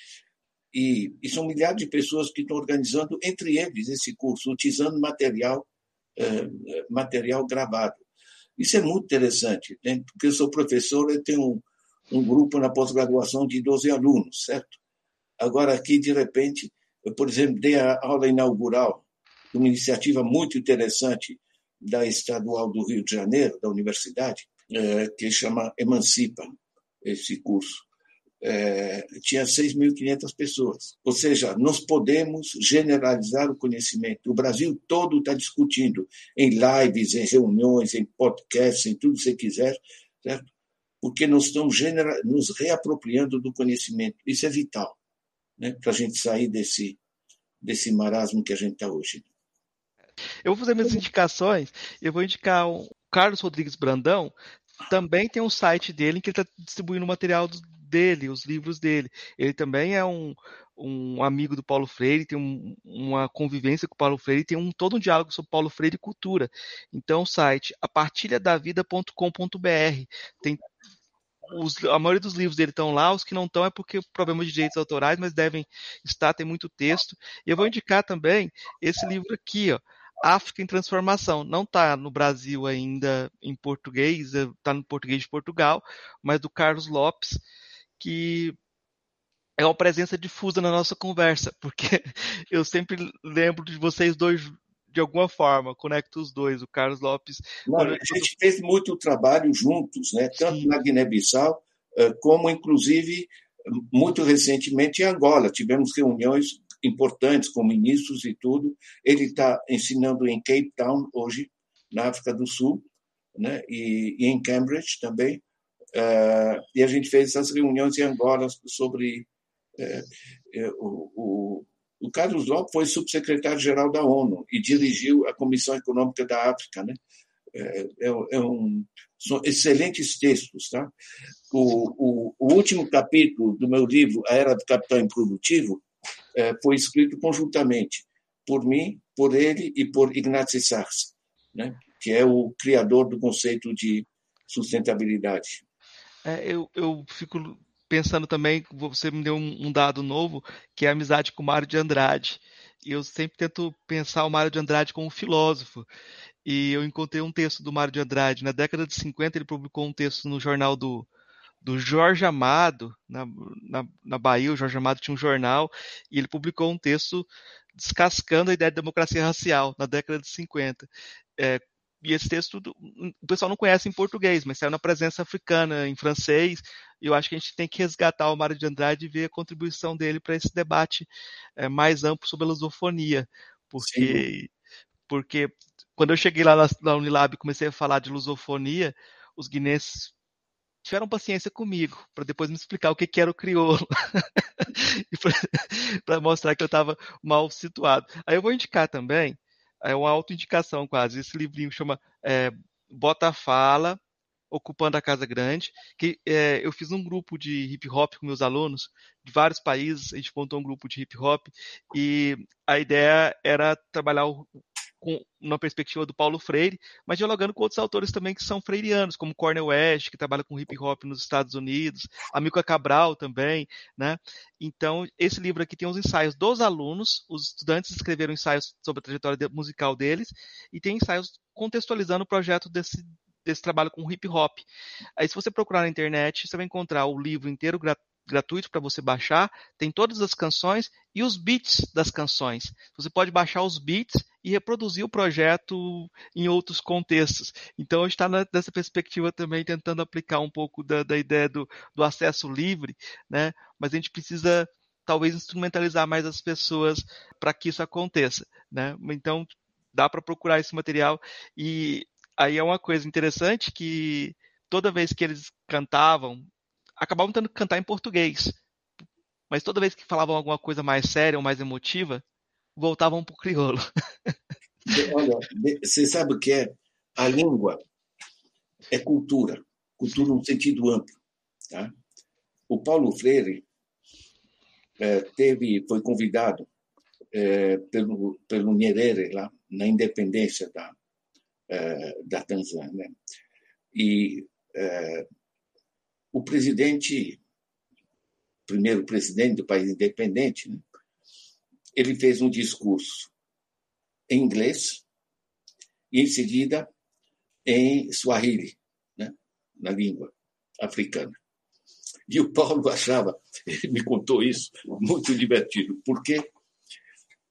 E, e são milhares de pessoas que estão organizando entre eles esse curso, utilizando material, eh, material gravado. Isso é muito interessante, né? porque eu sou professor e tenho um, um grupo na pós-graduação de 12 alunos, certo? Agora, aqui, de repente, eu, por exemplo, dei a aula inaugural de uma iniciativa muito interessante da Estadual do Rio de Janeiro, da universidade, é, que chama Emancipa, esse curso é, tinha 6.500 pessoas. Ou seja, nós podemos generalizar o conhecimento. O Brasil todo está discutindo em lives, em reuniões, em podcasts, em tudo que você quiser, certo? Porque nós estamos nos reapropriando do conhecimento. Isso é vital né? para a gente sair desse, desse marasmo que a gente está hoje. Eu vou fazer minhas indicações. Eu vou indicar o Carlos Rodrigues Brandão. Também tem um site dele em que ele está distribuindo material dele, os livros dele. Ele também é um, um amigo do Paulo Freire, tem um, uma convivência com o Paulo Freire, tem um, todo um diálogo sobre Paulo Freire e cultura. Então, o site apartilhadavida.com.br tem os, a maioria dos livros dele estão lá, os que não estão é porque problema de direitos autorais, mas devem estar, tem muito texto. E eu vou indicar também esse livro aqui, ó, África em Transformação. Não está no Brasil ainda em português, está no português de Portugal, mas do Carlos Lopes, que é uma presença difusa na nossa conversa, porque [laughs] eu sempre lembro de vocês dois de alguma forma, conecto os dois, o Carlos Lopes. Não, a gente fez muito trabalho juntos, né? tanto Sim. na Guiné-Bissau, eh, como inclusive muito recentemente em Angola. Tivemos reuniões importantes com ministros e tudo. Ele está ensinando em Cape Town hoje, na África do Sul, né? e, e em Cambridge também. Uh, e a gente fez essas reuniões em Angola sobre uh, uh, o, o Carlos Lopes foi subsecretário-geral da ONU e dirigiu a Comissão Econômica da África. Né? É, é, é um, são excelentes textos. Tá? O, o, o, último capítulo do meu livro, A Era do Capital Improdutivo, é, foi escrito conjuntamente por mim, por ele e por Ignatius Sachs, né? que é o criador do conceito de sustentabilidade. É, eu, eu fico pensando também, você me deu um, um, dado novo, que é a amizade com o Mário de Andrade. E eu sempre tento pensar o Mário de Andrade como um filósofo. E eu encontrei um texto do Mário de Andrade. Na década de 50, ele publicou um texto no jornal do, do Jorge Amado, na, na, na Bahia. O Jorge Amado tinha um jornal, e ele publicou um texto descascando a ideia de democracia racial na década de 50. É, e esse texto o pessoal não conhece em português, mas saiu na presença africana, em francês, e eu acho que a gente tem que resgatar o Mário de Andrade e ver a contribuição dele para esse debate é, mais amplo sobre a lusofonia, porque, porque quando eu cheguei lá na, na Unilab e comecei a falar de lusofonia, os guinenses tiveram paciência comigo, para depois me explicar o que, que era o crioulo, [laughs] para mostrar que eu estava mal situado. Aí eu vou indicar também é uma autoindicação quase. Esse livrinho chama é, Bota Fala, Ocupando a Casa Grande, que é, eu fiz um grupo de hip hop com meus alunos de vários países, a gente montou um grupo de hip hop e a ideia era trabalhar o, com uma perspectiva do Paulo Freire, mas dialogando com outros autores também que são freirianos, como Cornel West, que trabalha com hip hop nos Estados Unidos, Amico Cabral também, né? Então, esse livro aqui tem os ensaios dos alunos, os estudantes escreveram ensaios sobre a trajetória musical deles, e tem ensaios contextualizando o projeto desse, desse trabalho com hip hop. Aí, se você procurar na internet, você vai encontrar o livro inteiro gratuito para você baixar, tem todas as canções e os beats das canções. Você pode baixar os beats e reproduzir o projeto em outros contextos. Então, a gente está nessa perspectiva também tentando aplicar um pouco da, da ideia do, do acesso livre, né? mas a gente precisa talvez instrumentalizar mais as pessoas para que isso aconteça. Né? Então, dá para procurar esse material e aí é uma coisa interessante que toda vez que eles cantavam acabavam tendo que cantar em português. Mas toda vez que falavam alguma coisa mais séria ou mais emotiva, voltavam para o crioulo. [laughs] Olha, você sabe o que é? A língua é cultura, cultura no sentido amplo. Tá? O Paulo Freire é, teve, foi convidado é, pelo, pelo Nyerere lá na independência da, é, da Tanzânia. E o presidente, primeiro presidente do país independente, né, ele fez um discurso em inglês e, em seguida, em Swahili, né, na língua africana. E o Paulo [laughs] achava, ele me contou isso, muito divertido, porque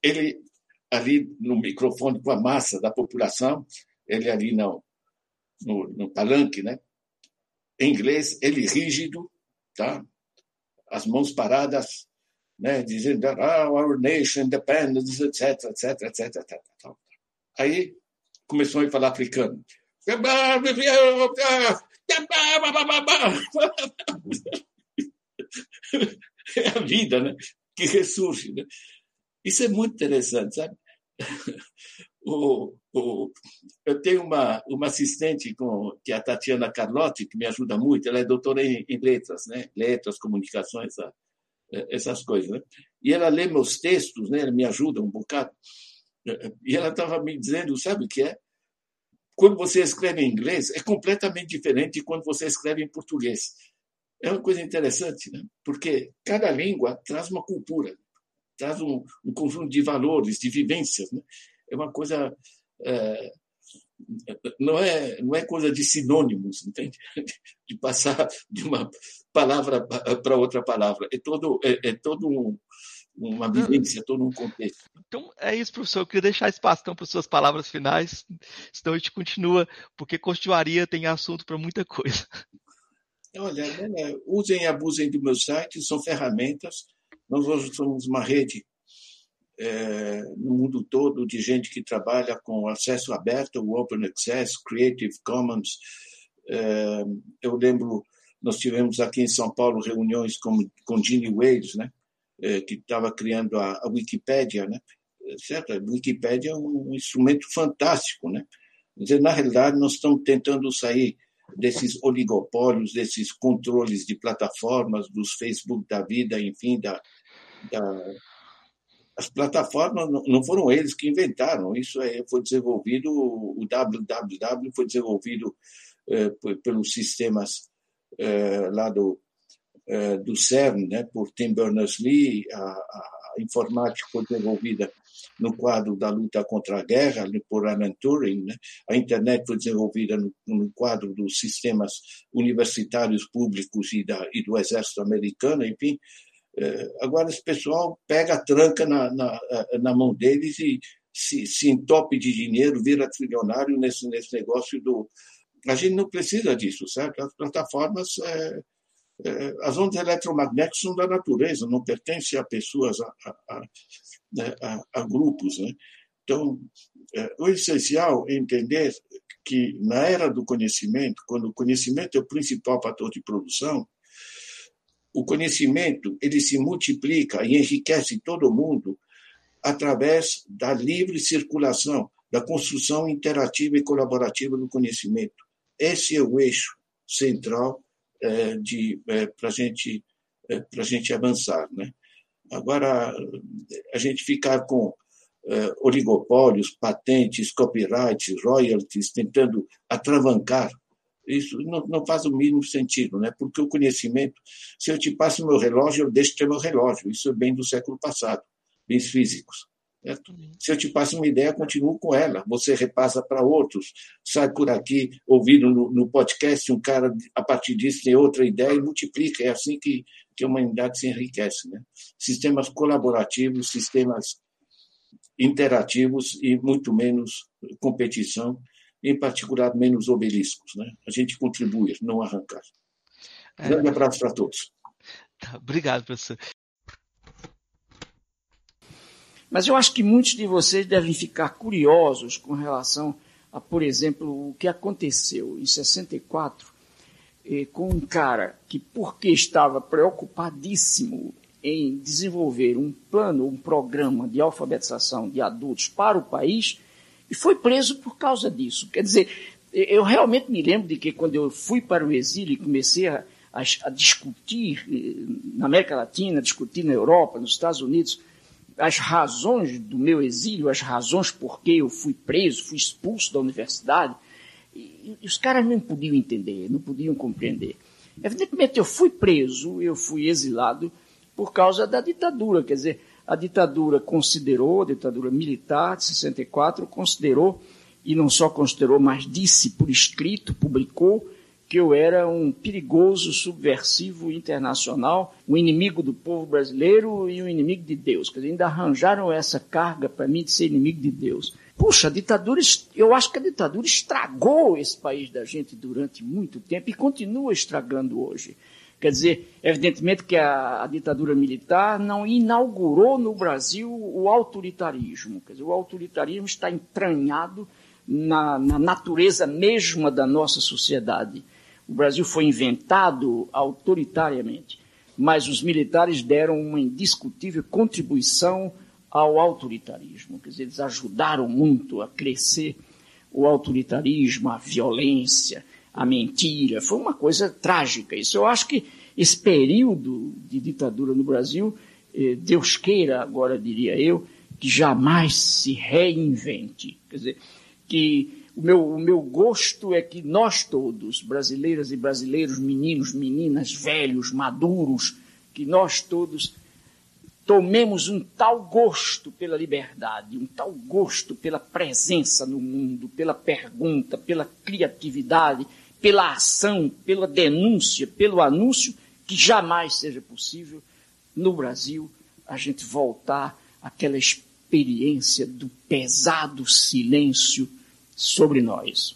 ele, ali no microfone com a massa da população, ele ali no, no, no palanque, né, em inglês, ele rígido, tá? as mãos paradas, né? dizendo ah, our nation, independence, etc, etc, etc, etc. Aí começou a falar africano. [laughs] É a vida né? que ressurge. Né? Isso é muito interessante, sabe? [laughs] o, o, eu tenho uma, uma assistente com, que é a Tatiana Carlotti, que me ajuda muito, ela é doutora em, em letras, né? letras, comunicações, é, essas coisas. Né? E ela lê meus textos, né? ela me ajuda um bocado. E ela estava me dizendo, sabe o que é? Quando você escreve em inglês, é completamente diferente de quando você escreve em português. é uma coisa interessante, né? porque cada língua traz uma cultura, traz um, um conjunto de valores, de vivências. Né? É uma coisa. É, não, é, não é coisa de sinônimos, entende? De passar de uma palavra para outra palavra. É todo, é, é todo um, uma vivência, todo um contexto. Então é isso, professor. Eu queria deixar espaço então, para suas palavras finais, senão a gente continua, porque continuaria, tem assunto para muita coisa. Olha, né, usem e abusem do meu site, são ferramentas. Nós hoje somos uma rede é, no mundo todo de gente que trabalha com acesso aberto, o Open Access, Creative Commons. É, eu lembro, nós tivemos aqui em São Paulo reuniões com, com Ginny Wales, né, é, que estava criando a, a Wikipédia, né, certo? A Wikipédia é um instrumento fantástico, né? Dizer, na realidade, nós estamos tentando sair desses oligopólios, desses controles de plataformas, dos Facebook da vida, enfim, da, da as plataformas não foram eles que inventaram, isso foi desenvolvido, o www foi desenvolvido eh, pelos sistemas eh, lá do, eh, do CERN, né, por Tim Berners-Lee, a, a informática foi desenvolvida no quadro da luta contra a guerra, por Alan Turing. Né? A internet foi desenvolvida no, no, quadro dos sistemas universitários públicos e, da, e do exército americano, enfim. É, agora, esse pessoal pega a tranca na, na, na mão deles e se, se entope de dinheiro, vira trilionário nesse, nesse negócio do. A gente não precisa disso, certo? As plataformas. É, é, as ondas eletromagnéticas são da natureza, não pertencem a pessoas, a, a, né, a, a grupos. Né? Então, é, o essencial é entender que na era do conhecimento, quando o conhecimento é o principal fator de produção, o conhecimento ele se multiplica e enriquece todo mundo através da livre circulação, da construção interativa e colaborativa do conhecimento. Esse é o eixo central é, é, para gente, é, a gente avançar. Né? Agora, a gente ficar com uh, oligopólios, patentes, copyrights, royalties, tentando atravancar, isso não, não, faz o mínimo sentido, né? porque o conhecimento, se eu te passo meu relógio, eu deixo ter meu relógio, isso é bem do século passado, bens físicos. Certo? Se eu te passo uma ideia, continuo com ela. Você repassa para outros. Sai por aqui, ouvindo no, no, podcast, um cara, a partir disso, tem outra ideia e multiplica. É assim que, que a humanidade se enriquece. Né? Sistemas colaborativos, sistemas interativos e muito menos competição, em particular menos obeliscos. Né? A gente contribui, não arrancar. É. Grande abraço para todos. Tá, obrigado, professor. Mas eu acho que muitos de vocês devem ficar curiosos com relação a, por exemplo, o que aconteceu em 64 eh, com um cara que, porque estava preocupadíssimo em desenvolver um plano, um programa de alfabetização de adultos para o país, e foi preso por causa disso. Quer dizer, eu realmente me lembro de que quando eu fui para o exílio e comecei a, a, a discutir eh, na América Latina, discutir na Europa, nos Estados Unidos, as razões do meu exílio, as razões por que eu fui preso, fui expulso da universidade, e, e os caras não podiam entender, não podiam compreender. Evidentemente, eu fui preso, eu fui exilado por causa da ditadura, quer dizer, a ditadura considerou, a ditadura militar de 64, considerou, e não só considerou, mas disse por escrito, publicou, que eu era um perigoso subversivo internacional, um inimigo do povo brasileiro e um inimigo de Deus. Quer dizer, ainda arranjaram essa carga para mim de ser inimigo de Deus. Puxa, a ditadura, eu acho que a ditadura estragou esse país da gente durante muito tempo e continua estragando hoje. Quer dizer, evidentemente que a, a, ditadura militar não inaugurou no Brasil o autoritarismo. Quer dizer, o autoritarismo está entranhado na, na natureza mesma da nossa sociedade. O Brasil foi inventado autoritariamente, mas os militares deram uma indiscutível contribuição ao autoritarismo. Quer dizer, eles ajudaram muito a crescer o autoritarismo, a violência, a mentira. Foi uma coisa trágica. Isso eu acho que esse período de ditadura no Brasil, eh, Deus queira, agora diria eu, que jamais se reinvente. Quer dizer, que o meu, o meu gosto é que nós todos, brasileiras e brasileiros, meninos, meninas, velhos, maduros, que nós todos tomemos um tal gosto pela liberdade, um tal gosto pela presença no mundo, pela pergunta, pela criatividade, pela ação, pela denúncia, pelo anúncio, que jamais seja possível no Brasil a gente voltar àquela experiência do pesado silêncio sobre nós.